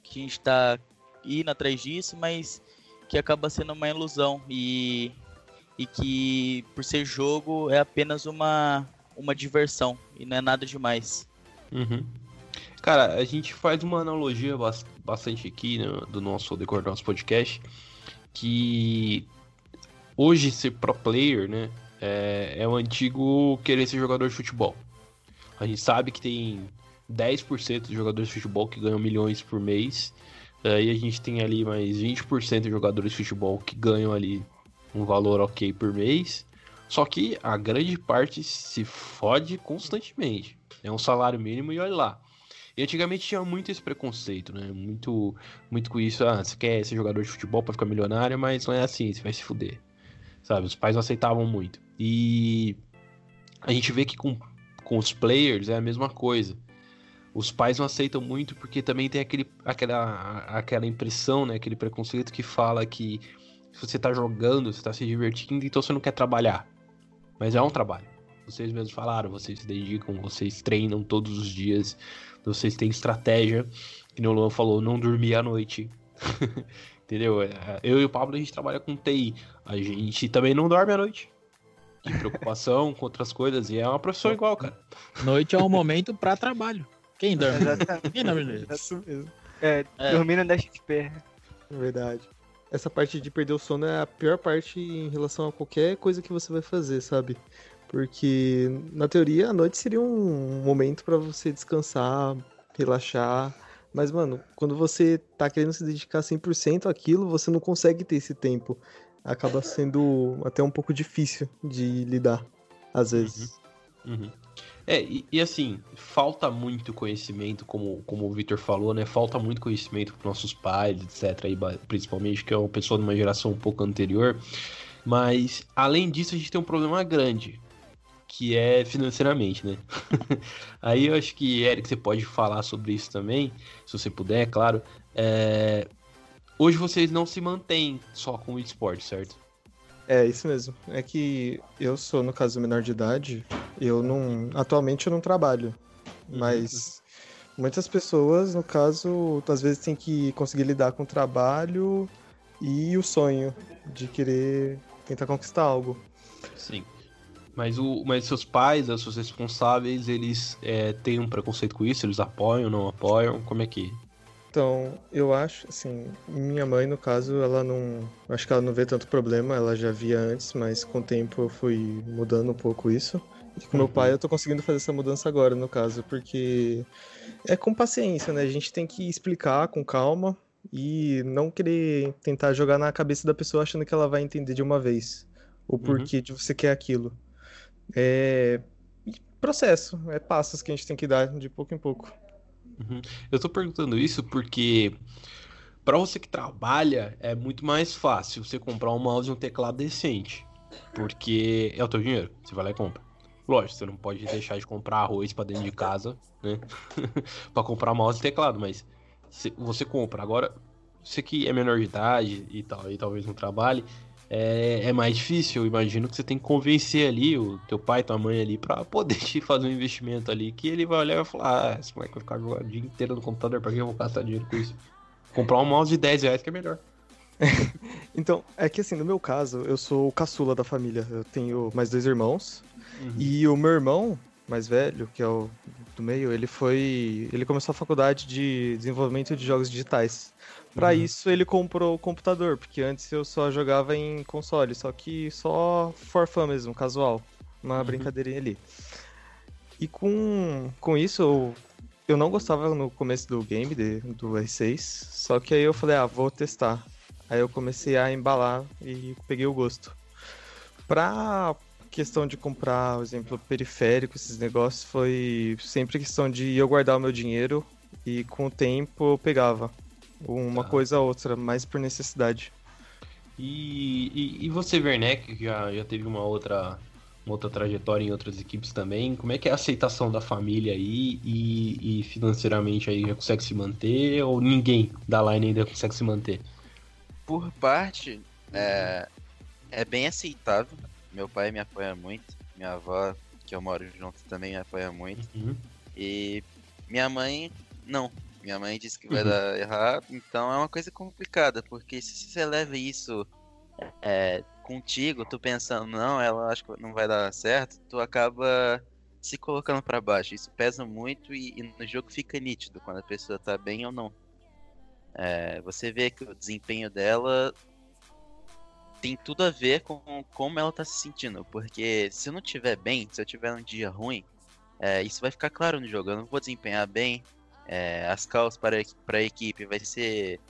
Que a gente tá indo atrás disso, mas que acaba sendo uma ilusão. E, e que por ser jogo é apenas uma, uma diversão e não é nada demais. Uhum. Cara, a gente faz uma analogia bas- bastante aqui no- do nosso decorrer do nosso podcast, que hoje ser pro player, né, é, é o antigo querer ser jogador de futebol. A gente sabe que tem 10% de jogadores de futebol que ganham milhões por mês, aí a gente tem ali mais 20% de jogadores de futebol que ganham ali um valor ok por mês, só que a grande parte se fode constantemente. É um salário mínimo e olha lá. E antigamente tinha muito esse preconceito, né? Muito, muito com isso. Ah, você quer ser jogador de futebol pra ficar milionário, mas não é assim, você vai se fuder. Sabe? Os pais não aceitavam muito. E a gente vê que com, com os players é a mesma coisa. Os pais não aceitam muito porque também tem aquele, aquela, aquela impressão, né? Aquele preconceito que fala que se você tá jogando, você tá se divertindo, então você não quer trabalhar. Mas é um trabalho. Vocês mesmos falaram, vocês se dedicam, vocês treinam todos os dias, vocês têm estratégia. Que nem o Luan falou, não dormir à noite. <laughs> Entendeu? É, Eu e o Pablo, a gente trabalha com TI. A gente também não dorme à noite. De preocupação com outras coisas. E é uma profissão igual, cara. Noite é um momento pra trabalho. Quem dorme? Exatamente. Quem dorme noite? Isso mesmo. É, É. dormir não deixa de pé. É verdade. Essa parte de perder o sono é a pior parte em relação a qualquer coisa que você vai fazer, sabe? Porque, na teoria, a noite seria um momento pra você descansar, relaxar. Mas, mano, quando você tá querendo se dedicar 100% àquilo, você não consegue ter esse tempo. Acaba sendo até um pouco difícil de lidar, às vezes. Uhum. É, e, e assim, falta muito conhecimento, como, como o Victor falou, né? Falta muito conhecimento para nossos pais, etc. Aí, principalmente, que é uma pessoa de uma geração um pouco anterior. Mas, além disso, a gente tem um problema grande, que é financeiramente, né? <laughs> Aí eu acho que, Eric, você pode falar sobre isso também, se você puder, é claro. É, Hoje vocês não se mantêm só com o esporte, certo? É, isso mesmo. É que eu sou, no caso, menor de idade, eu não. Atualmente eu não trabalho. Mas muitas pessoas, no caso, às vezes tem que conseguir lidar com o trabalho e o sonho de querer tentar conquistar algo. Sim. Mas, o, mas seus pais, os seus responsáveis, eles é, têm um preconceito com isso? Eles apoiam, não apoiam? Como é que. Então, eu acho, assim, minha mãe, no caso, ela não. Acho que ela não vê tanto problema, ela já via antes, mas com o tempo eu fui mudando um pouco isso. E com meu pai eu tô conseguindo fazer essa mudança agora, no caso, porque é com paciência, né? A gente tem que explicar com calma e não querer tentar jogar na cabeça da pessoa achando que ela vai entender de uma vez o porquê de você quer aquilo. É processo, é passos que a gente tem que dar de pouco em pouco. Uhum. Eu tô perguntando isso porque. Pra você que trabalha, é muito mais fácil você comprar um mouse e um teclado decente. Porque é o teu dinheiro. Você vai lá e compra. Lógico, você não pode deixar de comprar arroz pra dentro de casa, né? <laughs> pra comprar mouse e teclado, mas você compra. Agora, você que é menor de idade e tal, e talvez não trabalhe, é, é mais difícil. Eu imagino que você tem que convencer ali o teu pai, tua mãe ali, pra poder te fazer um investimento ali, que ele vai olhar e vai falar, ah, esse moleque vai ficar jogando o dia inteiro no computador, pra que eu vou gastar dinheiro com isso? Comprar um mouse de 10 reais que é melhor. <laughs> Então, é que assim, no meu caso, eu sou o caçula da família. Eu tenho mais dois irmãos. Uhum. E o meu irmão, mais velho, que é o do meio, ele foi. Ele começou a faculdade de desenvolvimento de jogos digitais. Pra Uhum. isso, ele comprou o computador, porque antes eu só jogava em console, só que só for fun mesmo, casual. Uma Uhum. brincadeirinha ali. E com, com isso, eu, eu não gostava no começo do game, de- do R6, só que aí eu falei, ah, vou testar. Aí eu comecei a embalar e peguei o gosto. Pra questão de comprar, por exemplo, periférico, esses negócios, foi sempre questão de eu guardar o meu dinheiro E com o tempo eu pegava uma Tá. coisa ou outra, mais por necessidade. E, e, e você, Werneck, que já, já teve uma outra, uma outra trajetória em outras equipes também, como é que é a aceitação da família aí e, e financeiramente aí já consegue se manter ou ninguém da Line ainda consegue se manter? Por parte, é, é bem aceitável. Meu pai me apoia muito. Minha avó, que eu moro junto, também me apoia muito. Uhum. E minha mãe, não. Minha mãe disse que vai Uhum. dar errado. Então é uma coisa complicada, porque se você leva isso é, contigo, tu pensando, não, ela acho que não vai dar certo, tu acaba se colocando pra baixo. Isso pesa muito e, e no jogo fica nítido quando a pessoa tá bem ou não. É, você vê que o desempenho dela tem tudo a ver com como ela tá se sentindo. Porque se eu não tiver bem, se eu tiver um dia ruim, é, isso vai ficar claro no jogo. Eu não vou desempenhar bem. É, as calls para, para a equipe vai ser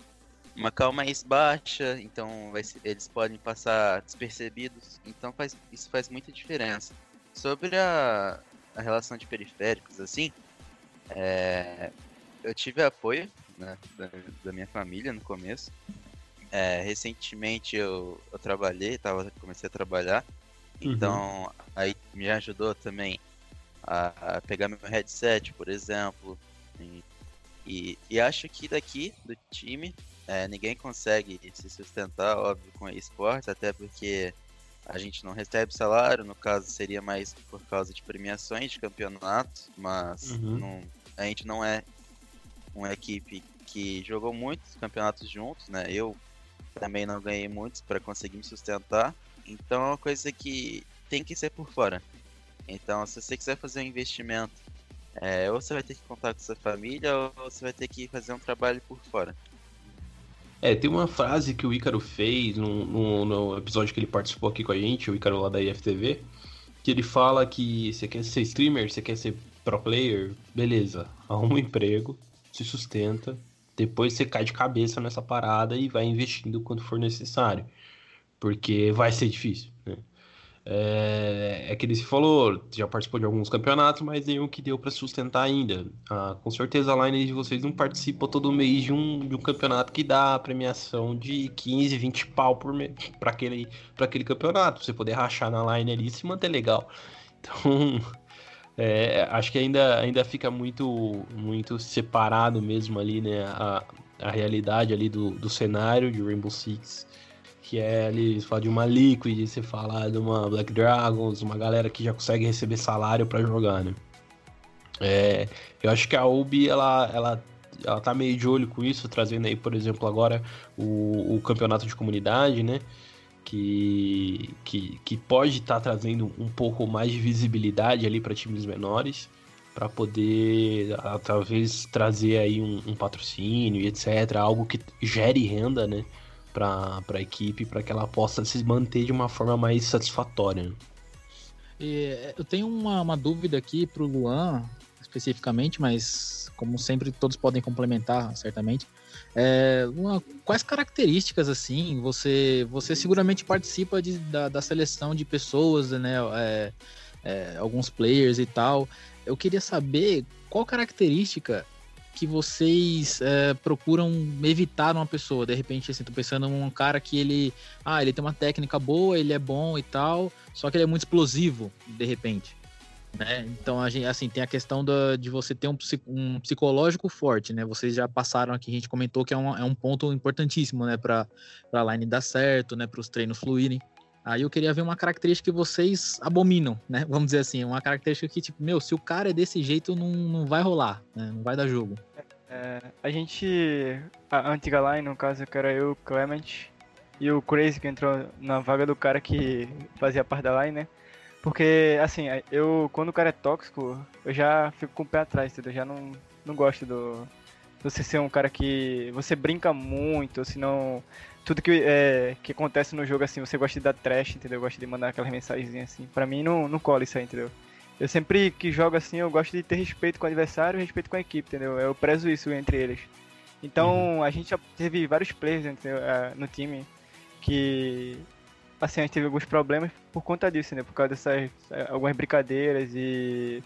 uma cal mais baixa, então vai ser- eles podem passar despercebidos. Então faz, isso faz muita diferença. Sobre a, a relação de periféricos, assim, é, eu tive apoio né, da, da minha família no começo. É, recentemente eu, eu trabalhei, tava, comecei a trabalhar, Uhum. então aí me ajudou também a, a pegar meu headset, por exemplo. E, e, e acho que daqui do time é, ninguém consegue se sustentar, óbvio, com esportes, até porque a gente não recebe salário, no caso seria mais por causa de premiações de campeonatos, mas Uhum. não- a gente não é uma equipe que jogou muitos campeonatos juntos, né? Eu também não ganhei muitos para conseguir me sustentar, então é uma coisa que tem que ser por fora. Então, se você quiser fazer um investimento, é, ou você vai ter que contar com sua família, ou você vai ter que fazer um trabalho por fora. É, tem uma frase que o Ícaro fez no, no, no episódio que ele participou aqui com a gente, o Ícaro lá da IFTV, que ele fala que você quer ser streamer, você quer ser pro player, beleza, <laughs> arruma um emprego, se sustenta, depois você cai de cabeça nessa parada e vai investindo quando for necessário, porque vai ser difícil? É, é que ele se falou, já participou de alguns campeonatos, mas nenhum que deu pra sustentar ainda. Ah, com certeza a line de vocês não participa todo mês de um, de um campeonato que dá premiação de 15, 20 pau por mês para aquele, aquele campeonato. Você poder rachar na line ali e se manter legal. Então, <laughs> é, acho que ainda, ainda fica muito, muito separado mesmo ali, né? A, a realidade ali do, do cenário de Rainbow Six que é ali, você fala de uma Liquid, você fala de uma Black Dragons, uma galera que já consegue receber salário pra jogar, né? É, eu acho que a UB, ela, ela, ela tá meio de olho com isso, trazendo aí, por exemplo, agora o, o campeonato de comunidade, né? Que, que, que pode estar trazendo um pouco mais de visibilidade ali para times menores, para poder talvez trazer aí um, um patrocínio e etc, algo que gere renda, né? Para a equipe, para que ela possa se manter de uma forma mais satisfatória. E, é, eu tenho uma, uma dúvida aqui pro Luan, especificamente, mas como sempre todos podem complementar, certamente. É, quais características, assim, você, você seguramente participa de, da, da seleção de pessoas, né, é, é, alguns players e tal. Eu queria saber qual característica que vocês é, procuram evitar numa pessoa. De repente, assim, tô pensando em um cara que ele. Ah, ele tem uma técnica boa, ele é bom e tal, só que ele é muito explosivo, de repente. Né? Então, a gente, assim, tem a questão da, de você ter um, um psicológico forte, né? Vocês já passaram aqui, a gente comentou que é um, é um ponto importantíssimo, né? Pra, pra line dar certo, né? Para os treinos fluírem. Aí eu queria ver uma característica que vocês abominam, né? Vamos dizer assim, uma característica que, tipo, meu, se o cara é desse jeito, não, não vai rolar, né? Não vai dar jogo. É, a gente. A antiga line, no caso, que era eu, Clement e o Crazy, que entrou na vaga do cara que fazia parte da line, né? Porque, assim, eu, quando o cara é tóxico, eu já fico com o pé atrás, entendeu? Eu já não, não gosto do. Você ser um cara que. Você brinca muito, senão. Tudo que, é, que acontece no jogo, assim, você gosta de dar trash, entendeu? Gosta de mandar aquelas mensagenzinhas assim. Pra mim, não, não cola isso aí, entendeu? Eu sempre que jogo assim, eu gosto de ter respeito com o adversário e respeito com a equipe, entendeu? Eu prezo isso entre eles. Então, a gente já teve vários players entendeu? eh, no time que, assim, a gente teve alguns problemas por conta disso, né? Por causa dessas eh, algumas brincadeiras e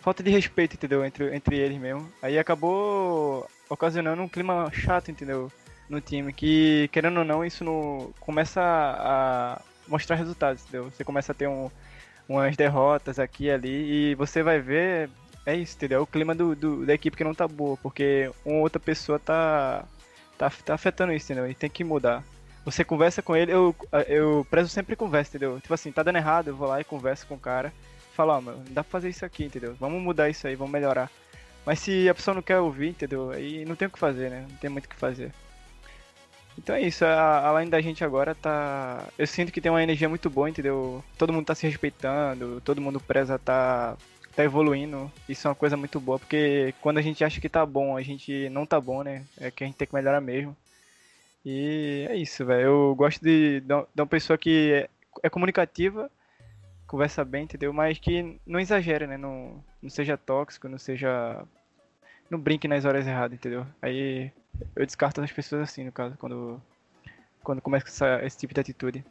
falta de respeito, entendeu? Entre, entre eles mesmo. Aí acabou ocasionando um clima chato, entendeu? No time, que querendo ou não, isso no, começa a mostrar resultados, entendeu? Você começa a ter um, umas derrotas aqui e ali, e você vai ver, é isso, entendeu? O clima do, do, da equipe que não tá boa, porque uma outra pessoa tá, tá, tá afetando isso, entendeu? E tem que mudar. Você conversa com ele, eu, eu prezo sempre conversa, entendeu? Tipo assim, tá dando errado, eu vou lá e converso com o cara. Falo, ó, oh, mano, dá pra fazer isso aqui, entendeu? Vamos mudar isso aí, vamos melhorar. Mas se a pessoa não quer ouvir, entendeu? Aí não tem o que fazer, né? Não tem muito o que fazer. Então é isso, a, além da gente agora tá. Eu sinto que tem uma energia muito boa, entendeu? Todo mundo tá se respeitando, todo mundo preza tá, tá evoluindo. Isso é uma coisa muito boa, porque quando a gente acha que tá bom, a gente não tá bom, né? É que a gente tem que melhorar mesmo. E é isso, velho. Eu gosto de, de uma pessoa que é, é, comunicativa, conversa bem, entendeu? Mas que não exagera, né? Não, não seja tóxico, não seja. Não brinque nas horas erradas, entendeu? Aí eu descarto as pessoas assim, no caso, quando, quando começa essa, esse tipo de atitude.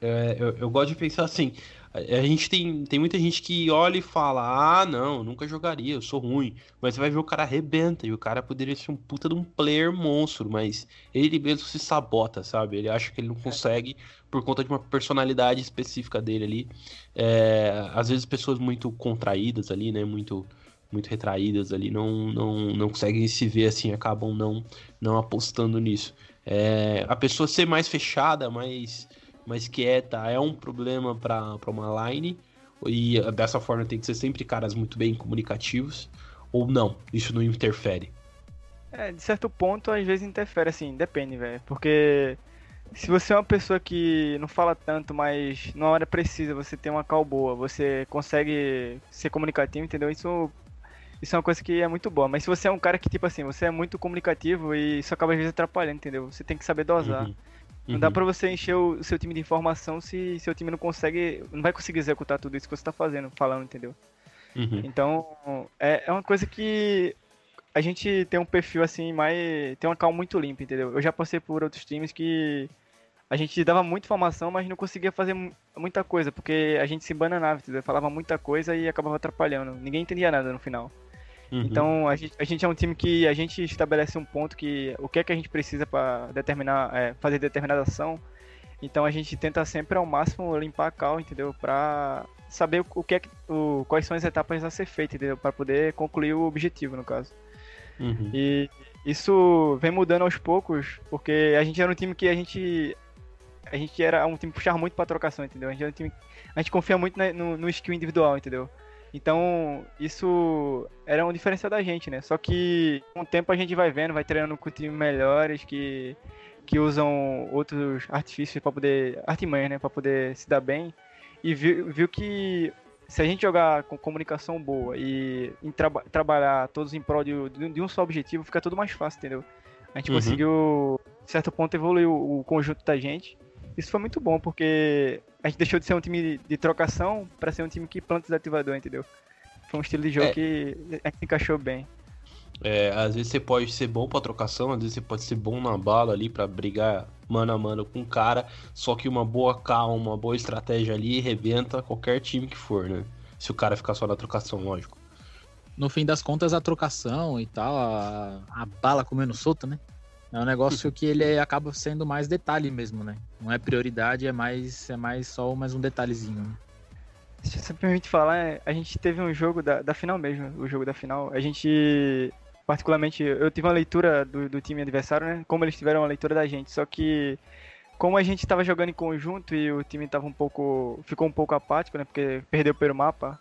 É, eu, eu, gosto de pensar assim. A gente tem, tem muita gente que olha e fala: Ah, não, nunca jogaria, eu sou ruim. Mas você vai ver o cara arrebenta e o cara poderia ser um puta de um player monstro, mas ele mesmo se sabota, sabe? Ele acha que ele não consegue por conta de uma personalidade específica dele ali. É, às vezes pessoas muito contraídas ali, né? Muito muito retraídas ali, não, não, não conseguem se ver assim, acabam não, não apostando nisso. É, a pessoa ser mais fechada, mais, mais quieta, é um problema para uma line, e dessa forma tem que ser sempre caras muito bem comunicativos, ou não, isso não interfere? É, de certo ponto, às vezes interfere, assim, depende, velho, porque se você é uma pessoa que não fala tanto, mas na hora precisa, você tem uma cal boa, você consegue ser comunicativo, entendeu? Isso isso é uma coisa que é muito boa. Mas se você é um cara que, tipo assim, você é muito comunicativo e isso acaba às vezes atrapalhando, entendeu? Você tem que saber dosar. Uhum. Não dá uhum. pra você encher o seu time de informação se seu time não consegue. não vai conseguir executar tudo isso que você tá fazendo, falando, entendeu? Uhum. Então, é, é uma coisa que a gente tem um perfil assim, mais. tem uma calma muito limpa, entendeu? Eu já passei por outros times que a gente dava muita informação, mas não conseguia fazer muita coisa, porque a gente se bananava, entendeu? Falava muita coisa e acabava atrapalhando. Ninguém entendia nada no final. Uhum. Então a gente, a gente é um time que a gente estabelece um ponto que o que é que a gente precisa para determinar, é, fazer determinada ação. Então a gente tenta sempre ao máximo limpar a cal, entendeu? Para saber o que é que, o, quais são as etapas a ser feitas, entendeu? Para poder concluir o objetivo, no caso. Uhum. E isso vem mudando aos poucos, porque a gente era um time que a gente a gente era um time que puxava muito para trocação, entendeu? A gente, era um time, a gente confia muito no, no skill individual, entendeu? Então, isso era um diferencial da gente, né? Só que com o tempo a gente vai vendo, vai treinando com times melhores que, que usam outros artifícios para poder. artimanhas, né? Para poder se dar bem. E viu, viu que se a gente jogar com comunicação boa e em tra trabalhar todos em prol de, de, um só objetivo, fica tudo mais fácil, entendeu? A gente uhum. conseguiu, de certo ponto, evoluir o, o conjunto da gente. Isso foi muito bom, porque a gente deixou de ser um time de trocação para ser um time que planta desativador, entendeu? Foi um estilo de jogo é. que a gente encaixou bem. É, às vezes você pode ser bom pra trocação, às vezes você pode ser bom na bala ali para brigar mano a mano com o cara, só que uma boa calma, uma boa estratégia ali rebenta qualquer time que for, né? Se o cara ficar só na trocação, lógico. No fim das contas, a trocação e tal, a, a bala comendo solta, né? É um negócio que ele acaba sendo mais detalhe mesmo, né? Não é prioridade, é mais, é mais só mais um detalhezinho. Né? Se você permite falar, a gente teve um jogo da, da final mesmo, o jogo da final. A gente, particularmente, eu tive uma leitura do, do time adversário, né? Como eles tiveram uma leitura da gente. Só que, como a gente estava jogando em conjunto e o time tava um pouco. ficou um pouco apático, né? Porque perdeu pelo mapa.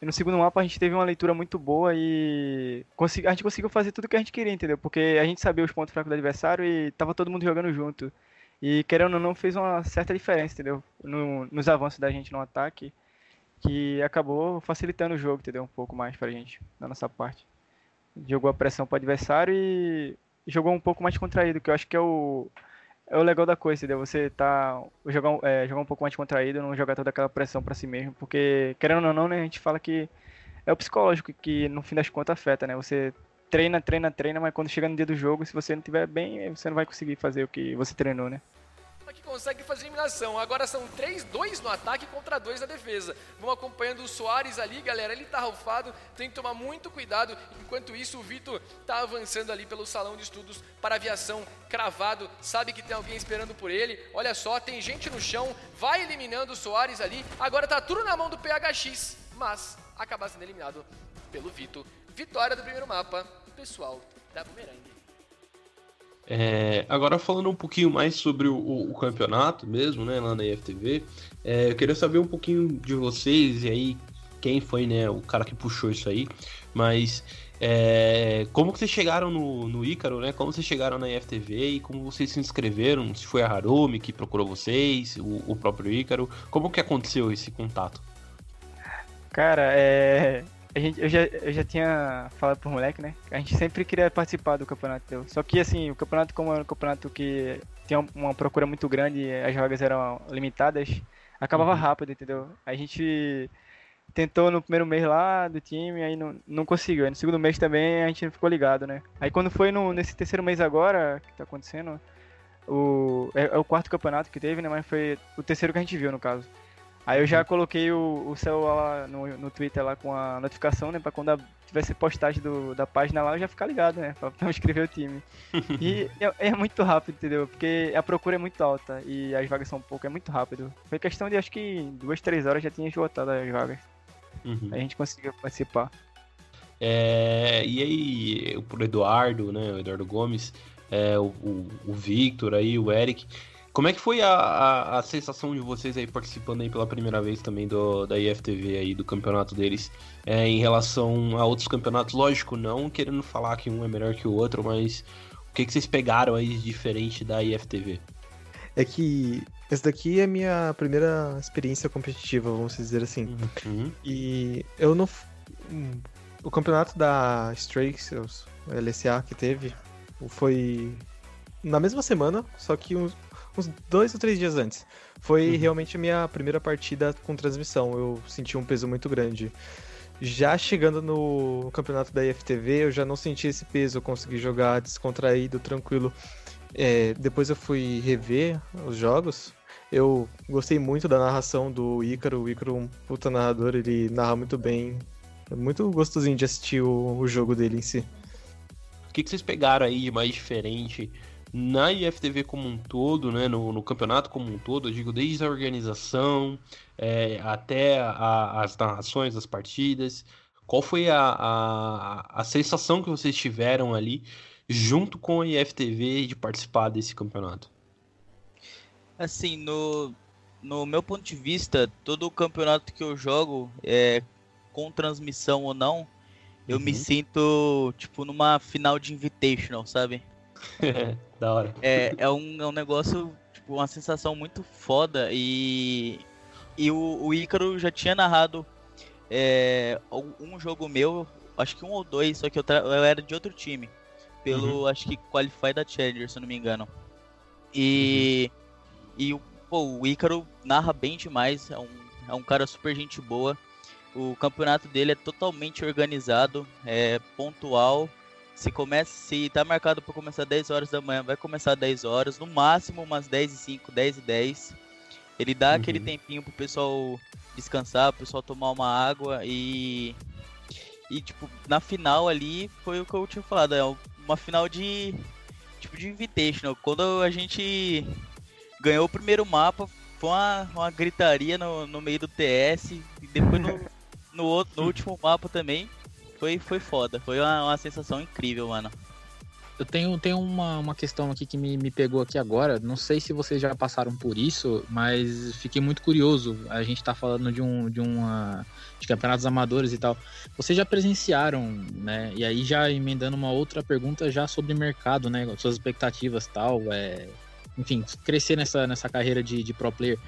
E no segundo mapa a gente teve uma leitura muito boa e a gente conseguiu fazer tudo que a gente queria, entendeu? Porque a gente sabia os pontos fracos do adversário e tava todo mundo jogando junto. E querendo ou não, fez uma certa diferença, entendeu? No, nos avanços da gente no ataque, que acabou facilitando o jogo, entendeu? Um pouco mais pra gente, na nossa parte. Jogou a pressão pro adversário e jogou um pouco mais contraído, que eu acho que é o, é o legal da coisa, entendeu? Você tá jogar, é, jogar um pouco mais contraído, não jogar toda aquela pressão para si mesmo, porque querendo ou não, né, a gente fala que é o psicológico que no fim das contas afeta, né? Você treina, treina, treina, mas quando chega no dia do jogo, se você não estiver bem, você não vai conseguir fazer o que você treinou, né? Que consegue fazer eliminação. Agora são 3, 2 no ataque contra 2 na defesa. Vão acompanhando o Soares ali, galera. Ele tá ralfado, tem que tomar muito cuidado. Enquanto isso, o Vitor tá avançando ali pelo salão de estudos para aviação cravado. Sabe que tem alguém esperando por ele. Olha só, tem gente no chão, vai eliminando o Soares ali. Agora tá tudo na mão do PHX, mas acaba sendo eliminado pelo Vitor. Vitória do primeiro mapa, pessoal da Bumerangue. É, agora falando um pouquinho mais sobre o, o, campeonato mesmo, né, lá na IFTV, é, eu queria saber um pouquinho de vocês e aí quem foi, né, o cara que puxou isso aí, mas é, como que vocês chegaram no, no Ícaro, né, como vocês chegaram na IFTV e como vocês se inscreveram, se foi a Harumi que procurou vocês, o, o próprio Ícaro, como que aconteceu esse contato? Cara, é, a gente, eu, já, eu já tinha falado pro moleque, né? A gente sempre queria participar do campeonato. Só que, assim, o campeonato, como era um campeonato que tinha uma procura muito grande, as vagas eram limitadas, acabava uhum. rápido, entendeu? A gente tentou no primeiro mês lá do time, aí não, não conseguiu. Aí no segundo mês também a gente não ficou ligado, né? Aí quando foi no, nesse terceiro mês agora, que tá acontecendo, o, é, é o quarto campeonato que teve, né? Mas foi o terceiro que a gente viu, no caso. Aí eu já uhum. coloquei o, o celular lá no, no Twitter lá com a notificação, né? Pra quando tivesse postagem do, da página lá, eu já ficar ligado, né? <laughs> Pra, pra inscrever o time. e é, é, muito rápido, entendeu? Porque a procura é muito alta e as vagas são pouco, é muito rápido. Foi questão de acho que duas, três horas já tinha esgotado as vagas. Uhum. Aí a gente conseguiu participar. É, e aí, pro Eduardo, né? O Eduardo Gomes, é, o, o, o Victor aí, o Eric. Como é que foi a, a, a, sensação de vocês aí participando aí pela primeira vez também do, da IFTV aí, do campeonato deles, é, em relação a outros campeonatos? Lógico, não querendo falar que um é melhor que o outro, mas o que, que vocês pegaram aí de diferente da IFTV? É que essa daqui é a minha primeira experiência competitiva, vamos dizer assim. Uhum. E eu não. O campeonato da Strikes, o LSA que teve, foi na mesma semana, só que uns, dois ou três dias antes. Foi uhum. realmente a minha primeira partida com transmissão. Eu senti um peso muito grande. Já chegando no campeonato da IFTV, eu já não senti esse peso. Eu consegui jogar descontraído, tranquilo. É, depois eu fui rever os jogos. Eu gostei muito da narração do Ícaro. O Ícaro é um puta narrador, ele narra muito bem. É muito gostosinho de assistir o, o jogo dele em si. O que, que vocês pegaram aí de mais diferente na IFTV como um todo, né, no, no campeonato como um todo, eu digo desde a organização é, até a, as narrações das partidas. Qual foi a, a, a sensação que vocês tiveram ali junto com a IFTV de participar desse campeonato? Assim, no, no meu ponto de vista, todo o campeonato que eu jogo, é, com transmissão ou não, eu uhum. me sinto tipo numa final de Invitational, sabe? <laughs> da hora. É, é, um, é um negócio, tipo, uma sensação muito foda e. E o, o Ícaro já tinha narrado é, um jogo meu, acho que um ou dois, só que eu, eu era de outro time. Pelo, uhum. acho que Qualify da Challenger, se não me engano. E. Uhum. E pô, o Ícaro narra bem demais, é um, é um cara super gente boa. O campeonato dele é totalmente organizado, é pontual se começa, se tá marcado para começar 10 horas da manhã, vai começar 10 horas, no máximo umas 10 e 5, 10 e 10. Ele dá uhum. aquele tempinho pro pessoal descansar, pro pessoal tomar uma água e e tipo, na final ali foi o que eu tinha falado, é uma final de tipo de invitational. Quando a gente ganhou o primeiro mapa, foi uma, uma gritaria no, no meio do TS e depois no, <laughs> no, outro, no último mapa também foi, foi foda. Foi uma, uma sensação incrível, mano. Eu tenho, tenho uma, uma questão aqui que me, me pegou aqui agora. Não sei se vocês já passaram por isso, mas fiquei muito curioso. A gente tá falando de um de uma de campeonatos amadores e tal. Vocês já presenciaram, né? E aí já emendando uma outra pergunta já sobre mercado, né? Suas expectativas tal. É, enfim, crescer nessa, nessa carreira de, de pro player.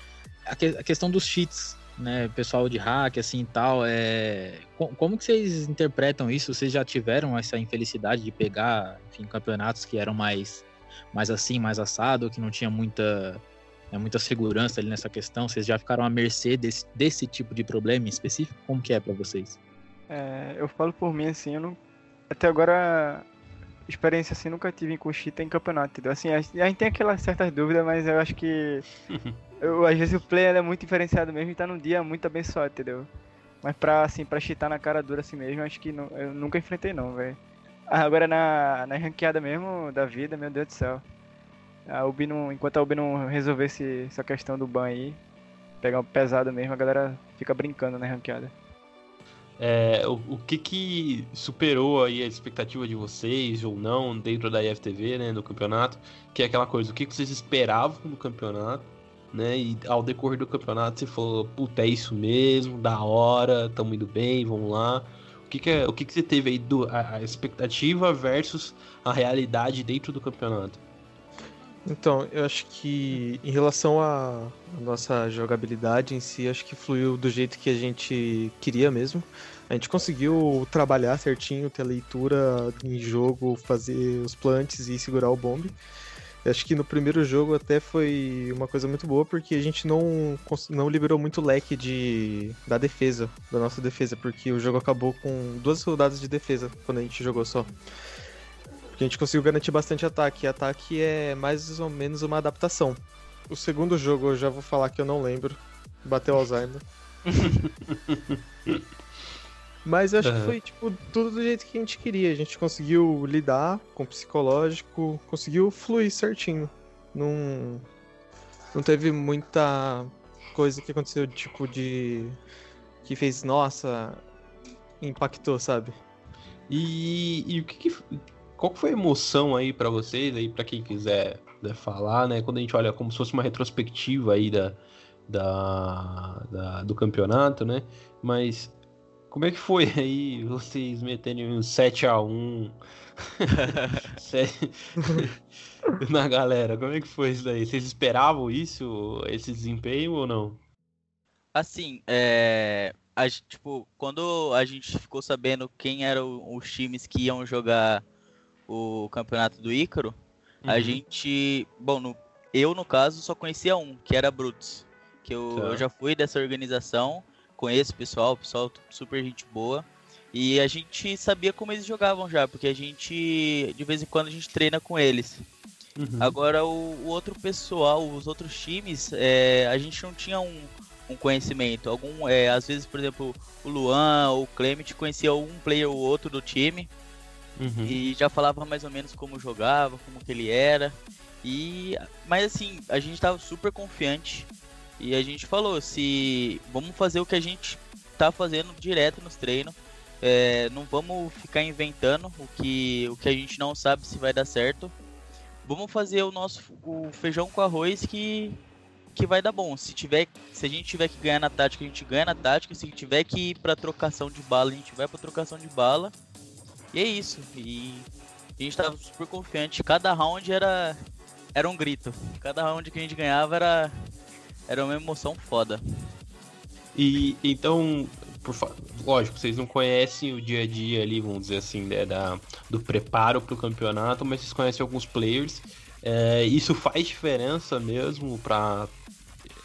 A, que, a questão dos cheats né, pessoal de hack, assim, tal, é... Como que vocês interpretam isso? Vocês já tiveram essa infelicidade de pegar, enfim, campeonatos que eram mais, mais assim, mais assado, que não tinha muita, né, muita segurança ali nessa questão? Vocês já ficaram à mercê desse, desse tipo de problema em específico? Como que é para vocês? É, eu falo por mim, assim, eu não... Até agora experiência assim nunca tive com Cheetah em campeonato, entendeu? Assim, a gente tem aquelas certas dúvidas, mas eu acho que. <laughs> eu, às vezes o player é muito diferenciado mesmo e tá num dia muito abençoado, entendeu? Mas pra, assim, pra cheatar na cara dura assim mesmo, acho que não, eu nunca enfrentei não, velho. Ah, Agora na, na ranqueada mesmo da vida, meu Deus do céu. A Ubi não, enquanto a Ubi não resolver esse, essa questão do ban aí, pegar pesado mesmo, a galera fica brincando na ranqueada. É, o, o que que superou aí a expectativa de vocês ou não dentro da IFTV, né, no campeonato? Que é aquela coisa, o que que vocês esperavam do campeonato, né? E ao decorrer do campeonato você falou, puta, é isso mesmo, da hora, tamo indo bem, vamos lá. O que que, é, o que, que você teve aí do, a, a expectativa versus a realidade dentro do campeonato? Então, eu acho que em relação à nossa jogabilidade em si, acho que fluiu do jeito que a gente queria mesmo. A gente conseguiu trabalhar certinho, ter leitura em jogo, fazer os plantes e segurar o bombe. Acho que no primeiro jogo até foi uma coisa muito boa, porque a gente não, não liberou muito leque de, da defesa, da nossa defesa, porque o jogo acabou com duas rodadas de defesa quando a gente jogou só. Porque a gente conseguiu garantir bastante ataque. E ataque é mais ou menos uma adaptação. O segundo jogo eu já vou falar que eu não lembro. Bateu Alzheimer. <laughs> Mas eu acho que Aham. foi, tipo, tudo do jeito que a gente queria. A gente conseguiu lidar com o psicológico, conseguiu fluir certinho. Não, não teve muita coisa que aconteceu, tipo, de. que fez, nossa, impactou, sabe? E, e o que, que qual que foi a emoção aí pra vocês aí para quem quiser, né, falar, né? Quando a gente olha como se fosse uma retrospectiva aí da, da, da- do campeonato, né? Mas como é que foi <laughs> aí vocês meterem um 7 a <laughs> 1 <laughs> na galera? Como é que foi isso daí? Vocês esperavam isso, esse desempenho ou não? Assim, é. a tipo, quando a gente ficou sabendo quem eram os times que iam jogar o campeonato do Ícaro, a Uhum. gente. Bom, no- eu no caso só conhecia um, que era Brutus. Que eu, Tá. eu já fui dessa organização, conheço o pessoal, o pessoal super gente boa. E a gente sabia como eles jogavam já, porque a gente, de vez em quando, a gente treina com eles. Uhum. Agora, o, o outro pessoal, os outros times, é, a gente não tinha um, um conhecimento. Algum, é, às vezes, por exemplo, o Luan ou o Clement conhecia um player ou outro do time Uhum. e já falava mais ou menos como jogava, como que ele era. E, mas assim, a gente tava super confiante e a gente falou: se vamos fazer o que a gente tá fazendo direto nos treinos. É, não vamos ficar inventando o que, o que a gente não sabe se vai dar certo. Vamos fazer o nosso o feijão com arroz que, que vai dar bom. Se tiver, se a gente tiver que ganhar na tática, a gente ganha na tática. Se tiver que ir pra trocação de bala, a gente vai pra trocação de bala. E é isso. E a gente tava super confiante. Cada round era era um grito. Cada round que a gente ganhava era era uma emoção foda. E então, por lógico, vocês não conhecem o dia a dia ali, vamos dizer assim, né, da, do preparo para o campeonato, mas vocês conhecem alguns players. É, isso faz diferença mesmo para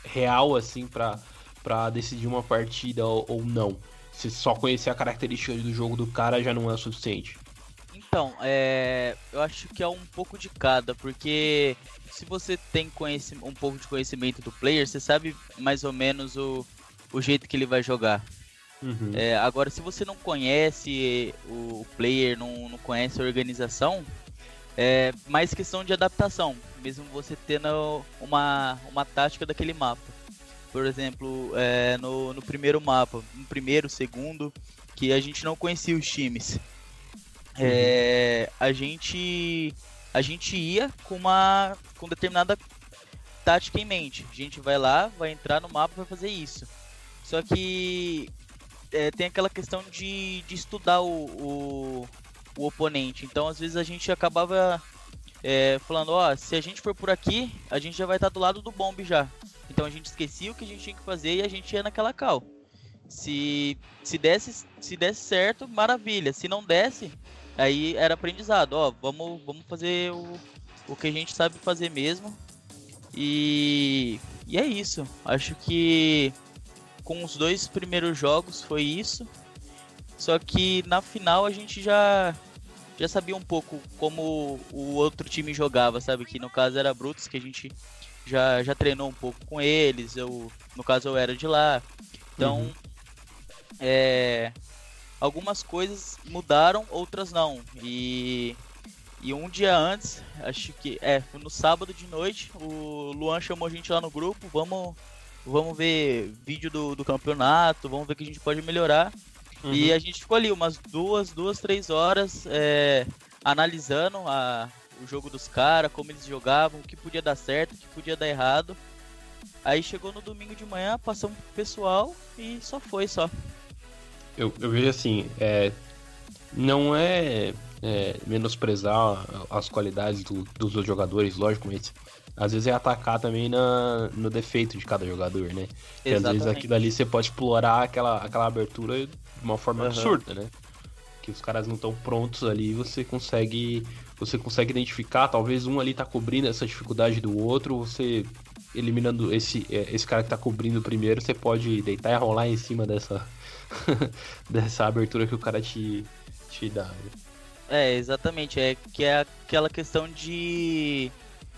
real assim para para decidir uma partida ou, ou não. Se só conhecer a característica do jogo do cara já não é o suficiente. Então, é, eu acho que é um pouco de cada, porque se você tem um pouco de conhecimento do player, você sabe mais ou menos o, o jeito que ele vai jogar. Uhum. É, agora, se você não conhece o player, não, não conhece a organização, é mais questão de adaptação, mesmo você tendo uma, uma tática daquele mapa. Por exemplo, é, no, no primeiro mapa, no primeiro, segundo, que a gente não conhecia os times. É, a gente a gente ia com uma com determinada tática em mente. A gente vai lá, vai entrar no mapa, vai fazer isso. Só que é, tem aquela questão de, de estudar o, o, o oponente. Então, às vezes, a gente acabava é, falando: Ó, se a gente for por aqui, a gente já vai estar do lado do bombe já. Então, a gente esquecia o que a gente tinha que fazer e a gente ia naquela cal. Se, se, desse, se desse certo, maravilha. Se não desse, aí era aprendizado. Ó, vamos, vamos fazer o, o que a gente sabe fazer mesmo. E, e é isso. Acho que com os dois primeiros jogos foi isso. Só que na final a gente já já sabia um pouco como o outro time jogava, sabe? Que no caso era Brutus, que a gente já, já treinou um pouco com eles. Eu, no caso, eu era de lá. Então, uhum. é, algumas coisas mudaram, outras não. E, e um dia antes, acho que é, no sábado de noite, o Luan chamou a gente lá no grupo, vamos, vamos ver vídeo do, do campeonato, vamos ver o que a gente pode melhorar. Uhum. E a gente ficou ali umas duas, duas, três horas é, analisando a, o jogo dos caras, como eles jogavam, o que podia dar certo, o que podia dar errado. Aí chegou no domingo de manhã, passamos pro pessoal e só foi só eu, eu vejo assim, é, não é, é, menosprezar as qualidades do, dos jogadores, lógico, mas às vezes é atacar também na, no defeito de cada jogador, né? E às vezes aquilo ali você pode explorar aquela, aquela abertura de uma forma uhum. absurda, né? Que os caras não estão prontos ali, você consegue você consegue identificar, talvez um ali tá cobrindo essa dificuldade do outro, você eliminando esse, é, esse cara que tá cobrindo primeiro, você pode deitar e rolar em cima dessa, <laughs> dessa abertura que o cara te, te dá. Né? É, exatamente. É que é aquela questão de.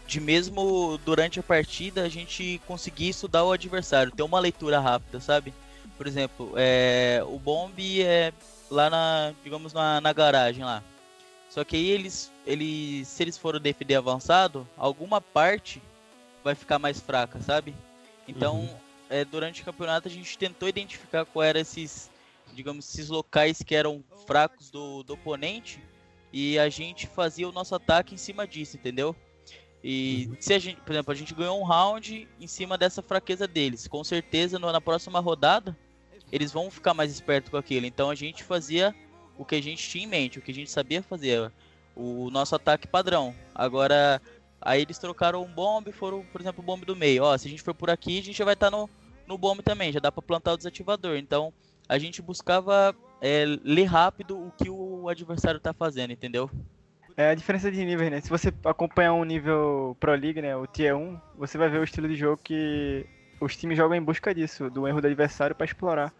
De mesmo durante a partida a gente conseguir estudar o adversário, ter uma leitura rápida, sabe? Por exemplo, é, o Bomb é lá na, digamos, na, na garagem lá. Só que aí eles, eles, se eles forem defender avançado, alguma parte vai ficar mais fraca, sabe? Então, uhum é, durante o campeonato a gente tentou identificar qual eram esses, digamos, esses locais que eram fracos do, do oponente e a gente fazia o nosso ataque em cima disso, entendeu? E uhum. se a gente, por exemplo, a gente ganhou um round em cima dessa fraqueza deles, com certeza no, na próxima rodada eles vão ficar mais espertos com aquilo. Então a gente fazia o que a gente tinha em mente, o que a gente sabia fazer, o nosso ataque padrão. Agora Aí eles trocaram um bombe e foram, por exemplo, o bombe do meio. Ó, se a gente for por aqui, a gente já vai estar tá no, no bombe também, já dá para plantar o desativador. Então, a gente buscava é, ler rápido o que o adversário tá fazendo, entendeu? É a diferença de níveis, né? Se você acompanhar um nível Pro League, né, o Tier 1, você vai ver o estilo de jogo que os times jogam em busca disso, do erro do adversário para explorar.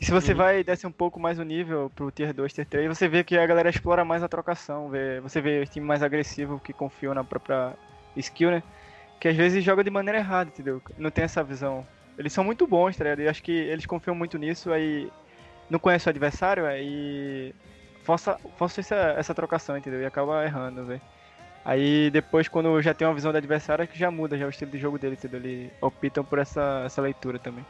E se você uhum. vai descer um pouco mais o nível pro Tier 2, Tier 3, você vê que a galera explora mais a trocação, vê, você vê o time mais agressivo que confiam na própria skill, né? Que às vezes joga de maneira errada, entendeu? Não tem essa visão. Eles são muito bons, tá ligado? E acho que eles confiam muito nisso, aí não conhece o adversário, aí força, força essa, essa trocação, entendeu? E acaba errando, velho. Aí depois, quando já tem uma visão do adversário, é que já muda já o estilo de jogo dele, entendeu? Eles optam por essa, essa leitura também.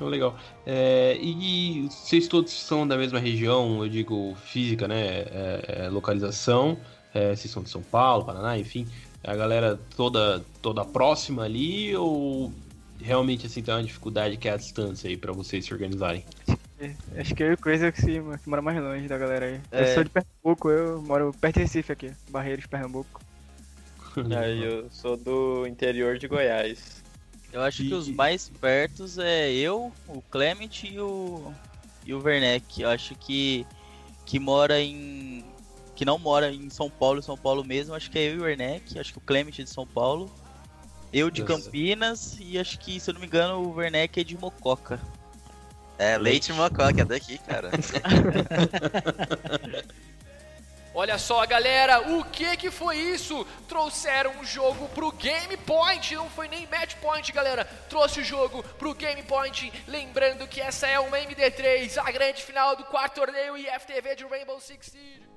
Oh, legal. É, e vocês todos são da mesma região, eu digo física, né? É, é, localização. É, vocês são de São Paulo, Paraná, enfim. A galera toda, toda próxima ali ou realmente assim tem uma dificuldade que é a distância aí para vocês se organizarem? É, acho que eu e o Crazy é que, se, que mora mais longe da galera aí. É. Eu sou de Pernambuco, eu moro perto de Recife aqui, Barreiros, Pernambuco. Aí eu sou do interior de Goiás. Eu acho e... que os mais pertos é eu, o Clement e o, e o Werneck. Eu acho que, que mora em. Que não mora em São Paulo, São Paulo mesmo, acho que é eu e o Werneck, acho que o Clement é de São Paulo. Eu de Nossa. Campinas e acho que, se eu não me engano, o Werneck é de Mococa. É, Leite Mococa, é daqui, cara. <laughs> Olha só, galera, o que que foi isso? Trouxeram um jogo pro Game Point, não foi nem Match Point, galera. Trouxe o jogo pro Game Point, lembrando que essa é uma MD3, a grande final do quarto torneio IFTV de Rainbow Six Siege.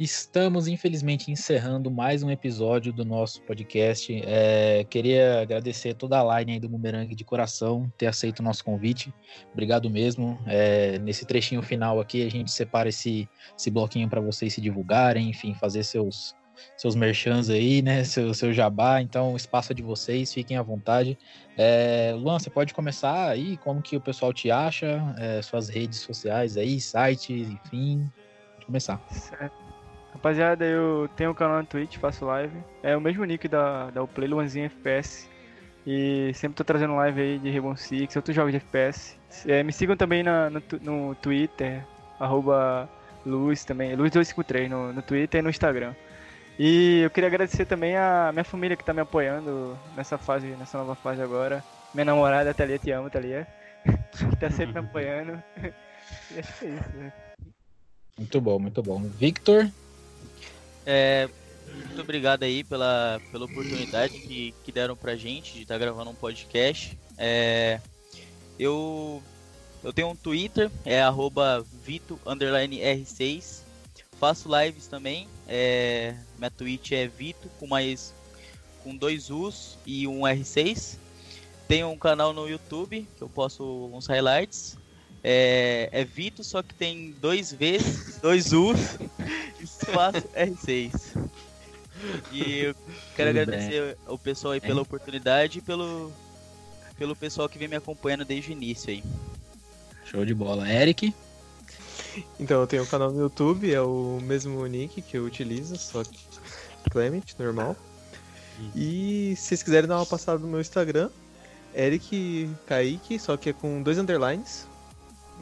Estamos, infelizmente, encerrando mais um episódio do nosso podcast. É, queria agradecer toda a line do Boomerang de coração ter aceito o nosso convite. Obrigado mesmo. É, nesse trechinho final aqui, a gente separa esse, esse bloquinho para vocês se divulgarem, enfim, fazer seus, seus merchans aí, né? Seu, seu jabá. Então, o espaço é de vocês, fiquem à vontade. É, Luan, você pode começar aí? Como que o pessoal te acha? É, suas redes sociais aí, site, enfim. Começar. Certo. Rapaziada, eu tenho um canal no Twitch, faço live. É o mesmo nick da, da Play, Luanzinho FPS. E sempre tô trazendo live aí de Rainbow Six, outros jogos de FPS. É, me sigam também na, no, no Twitter, arroba Luz também, Luz253 no, no Twitter e no Instagram. E eu queria agradecer também a minha família que tá me apoiando nessa fase, nessa nova fase agora. Minha namorada, Thalia, te amo, Thalia. que <laughs> tá sempre me apoiando. <laughs> e acho que é isso, né? Muito bom, muito bom. Victor? É, muito obrigado aí pela, pela oportunidade que, que deram pra gente de estar gravando um podcast. É, eu, eu tenho um Twitter, é arroba vito_r6. Faço lives também. É, minha Twitch é Vito com mais com dois U's e um R6. Tenho um canal no YouTube que eu posto uns highlights. É, é Vito, só que tem dois V's, dois U's espaço R6. E eu quero Tudo agradecer o pessoal aí pela oportunidade e pelo, pelo pessoal que vem me acompanhando desde o início aí. Show de bola. Eric? Então, eu tenho um canal no YouTube, é o mesmo nick que eu utilizo, só que Clement, normal. E se vocês quiserem dar uma passada no meu Instagram, Eric Kaique, só que é com dois underlines.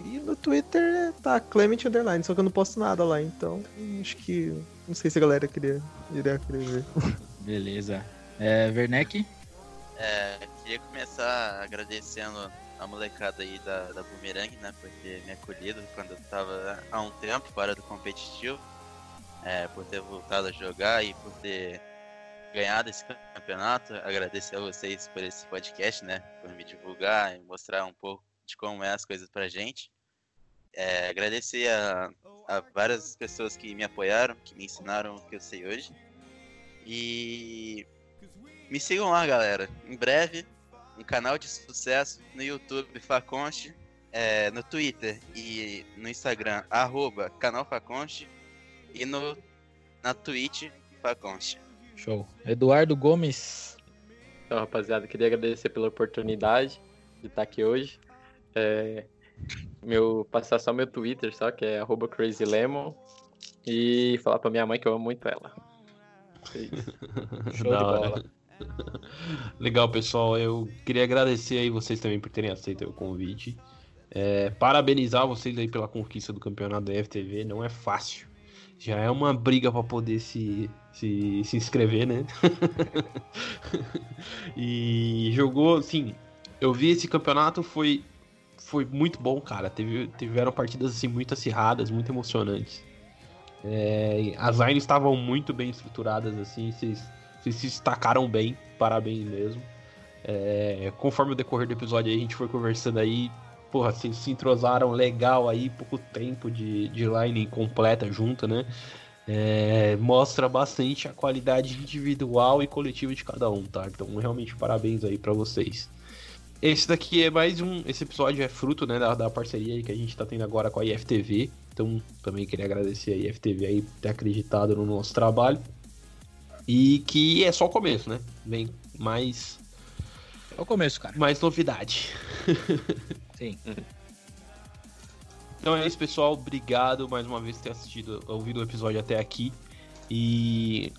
E no Twitter tá Clement Underline, só que eu não posto nada lá, então acho que. Não sei se a galera queria, iria querer ver. <laughs> Beleza. É, Werneck? É, queria começar agradecendo a molecada aí da, da Boomerang, né, por ter me acolhido quando eu tava há um tempo fora do competitivo, é, por ter voltado a jogar e por ter ganhado esse campeonato. Agradecer a vocês por esse podcast, né, por me divulgar e mostrar um pouco de como é as coisas pra gente. É, agradecer a, a várias pessoas que me apoiaram, que me ensinaram o que eu sei hoje. E me sigam lá, galera. Em breve, um canal de sucesso no YouTube Faconte, é, no Twitter e no Instagram, arroba canal Faconte e no, na Twitch Faconte. Show. Eduardo Gomes. Então, rapaziada, queria agradecer pela oportunidade de estar aqui hoje. É, meu, passar só meu Twitter, só, que é arroba crazylemon. E falar pra minha mãe que eu amo muito ela. É. <laughs> Show Da de hora. bola. <laughs> Legal, pessoal. Eu queria agradecer aí vocês também por terem aceito o convite. É, parabenizar vocês aí pela conquista do campeonato da FTV. Não é fácil. Já é uma briga para poder se, se, se inscrever, né? <laughs> e jogou, assim. Eu vi esse campeonato, foi, foi muito bom, cara. Teve, tiveram partidas assim, muito acirradas, muito emocionantes. É, as lines estavam muito bem estruturadas, assim. Vocês se destacaram bem, parabéns mesmo. É, conforme o decorrer do episódio aí, a gente foi conversando aí. Porra, vocês se entrosaram legal aí, pouco tempo de, de line completa junto, né? É, mostra bastante a qualidade individual e coletiva de cada um, tá? Então, realmente, parabéns aí pra vocês. Esse daqui é mais um. Esse episódio é fruto né, da, da parceria aí que a gente tá tendo agora com a IFTV. Então, também queria agradecer a IFTV aí por ter acreditado no nosso trabalho. E que é só o começo, né? Vem mais, É o começo, cara. mais novidade. <laughs> Sim. Então é isso, pessoal. Obrigado mais uma vez por ter assistido, ouvido o episódio até aqui. E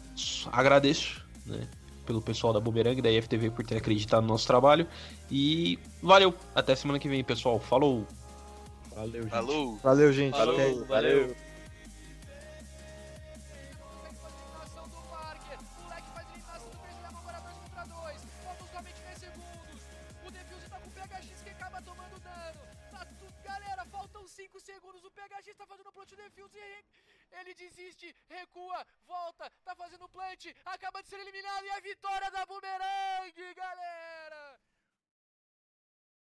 agradeço, né? Pelo pessoal da Boomerang e da IFTV por ter acreditado no nosso trabalho. E valeu. Até semana que vem, pessoal. Falou! Valeu, gente. Falou! Valeu, gente. Falou, Até valeu. Eliminação do Parker. O Leque faz eliminação do Crazy agora 2 contra 2. Faltam somente 10 segundos. O Defuse tá com o PHX que acaba tomando dano. Tá tudo. Galera, faltam 5 segundos. O PHX tá fazendo plant Defuse e ele desiste, recua, volta, tá fazendo plant, acaba de ser eliminado e a vitória da Bumerangue, galera!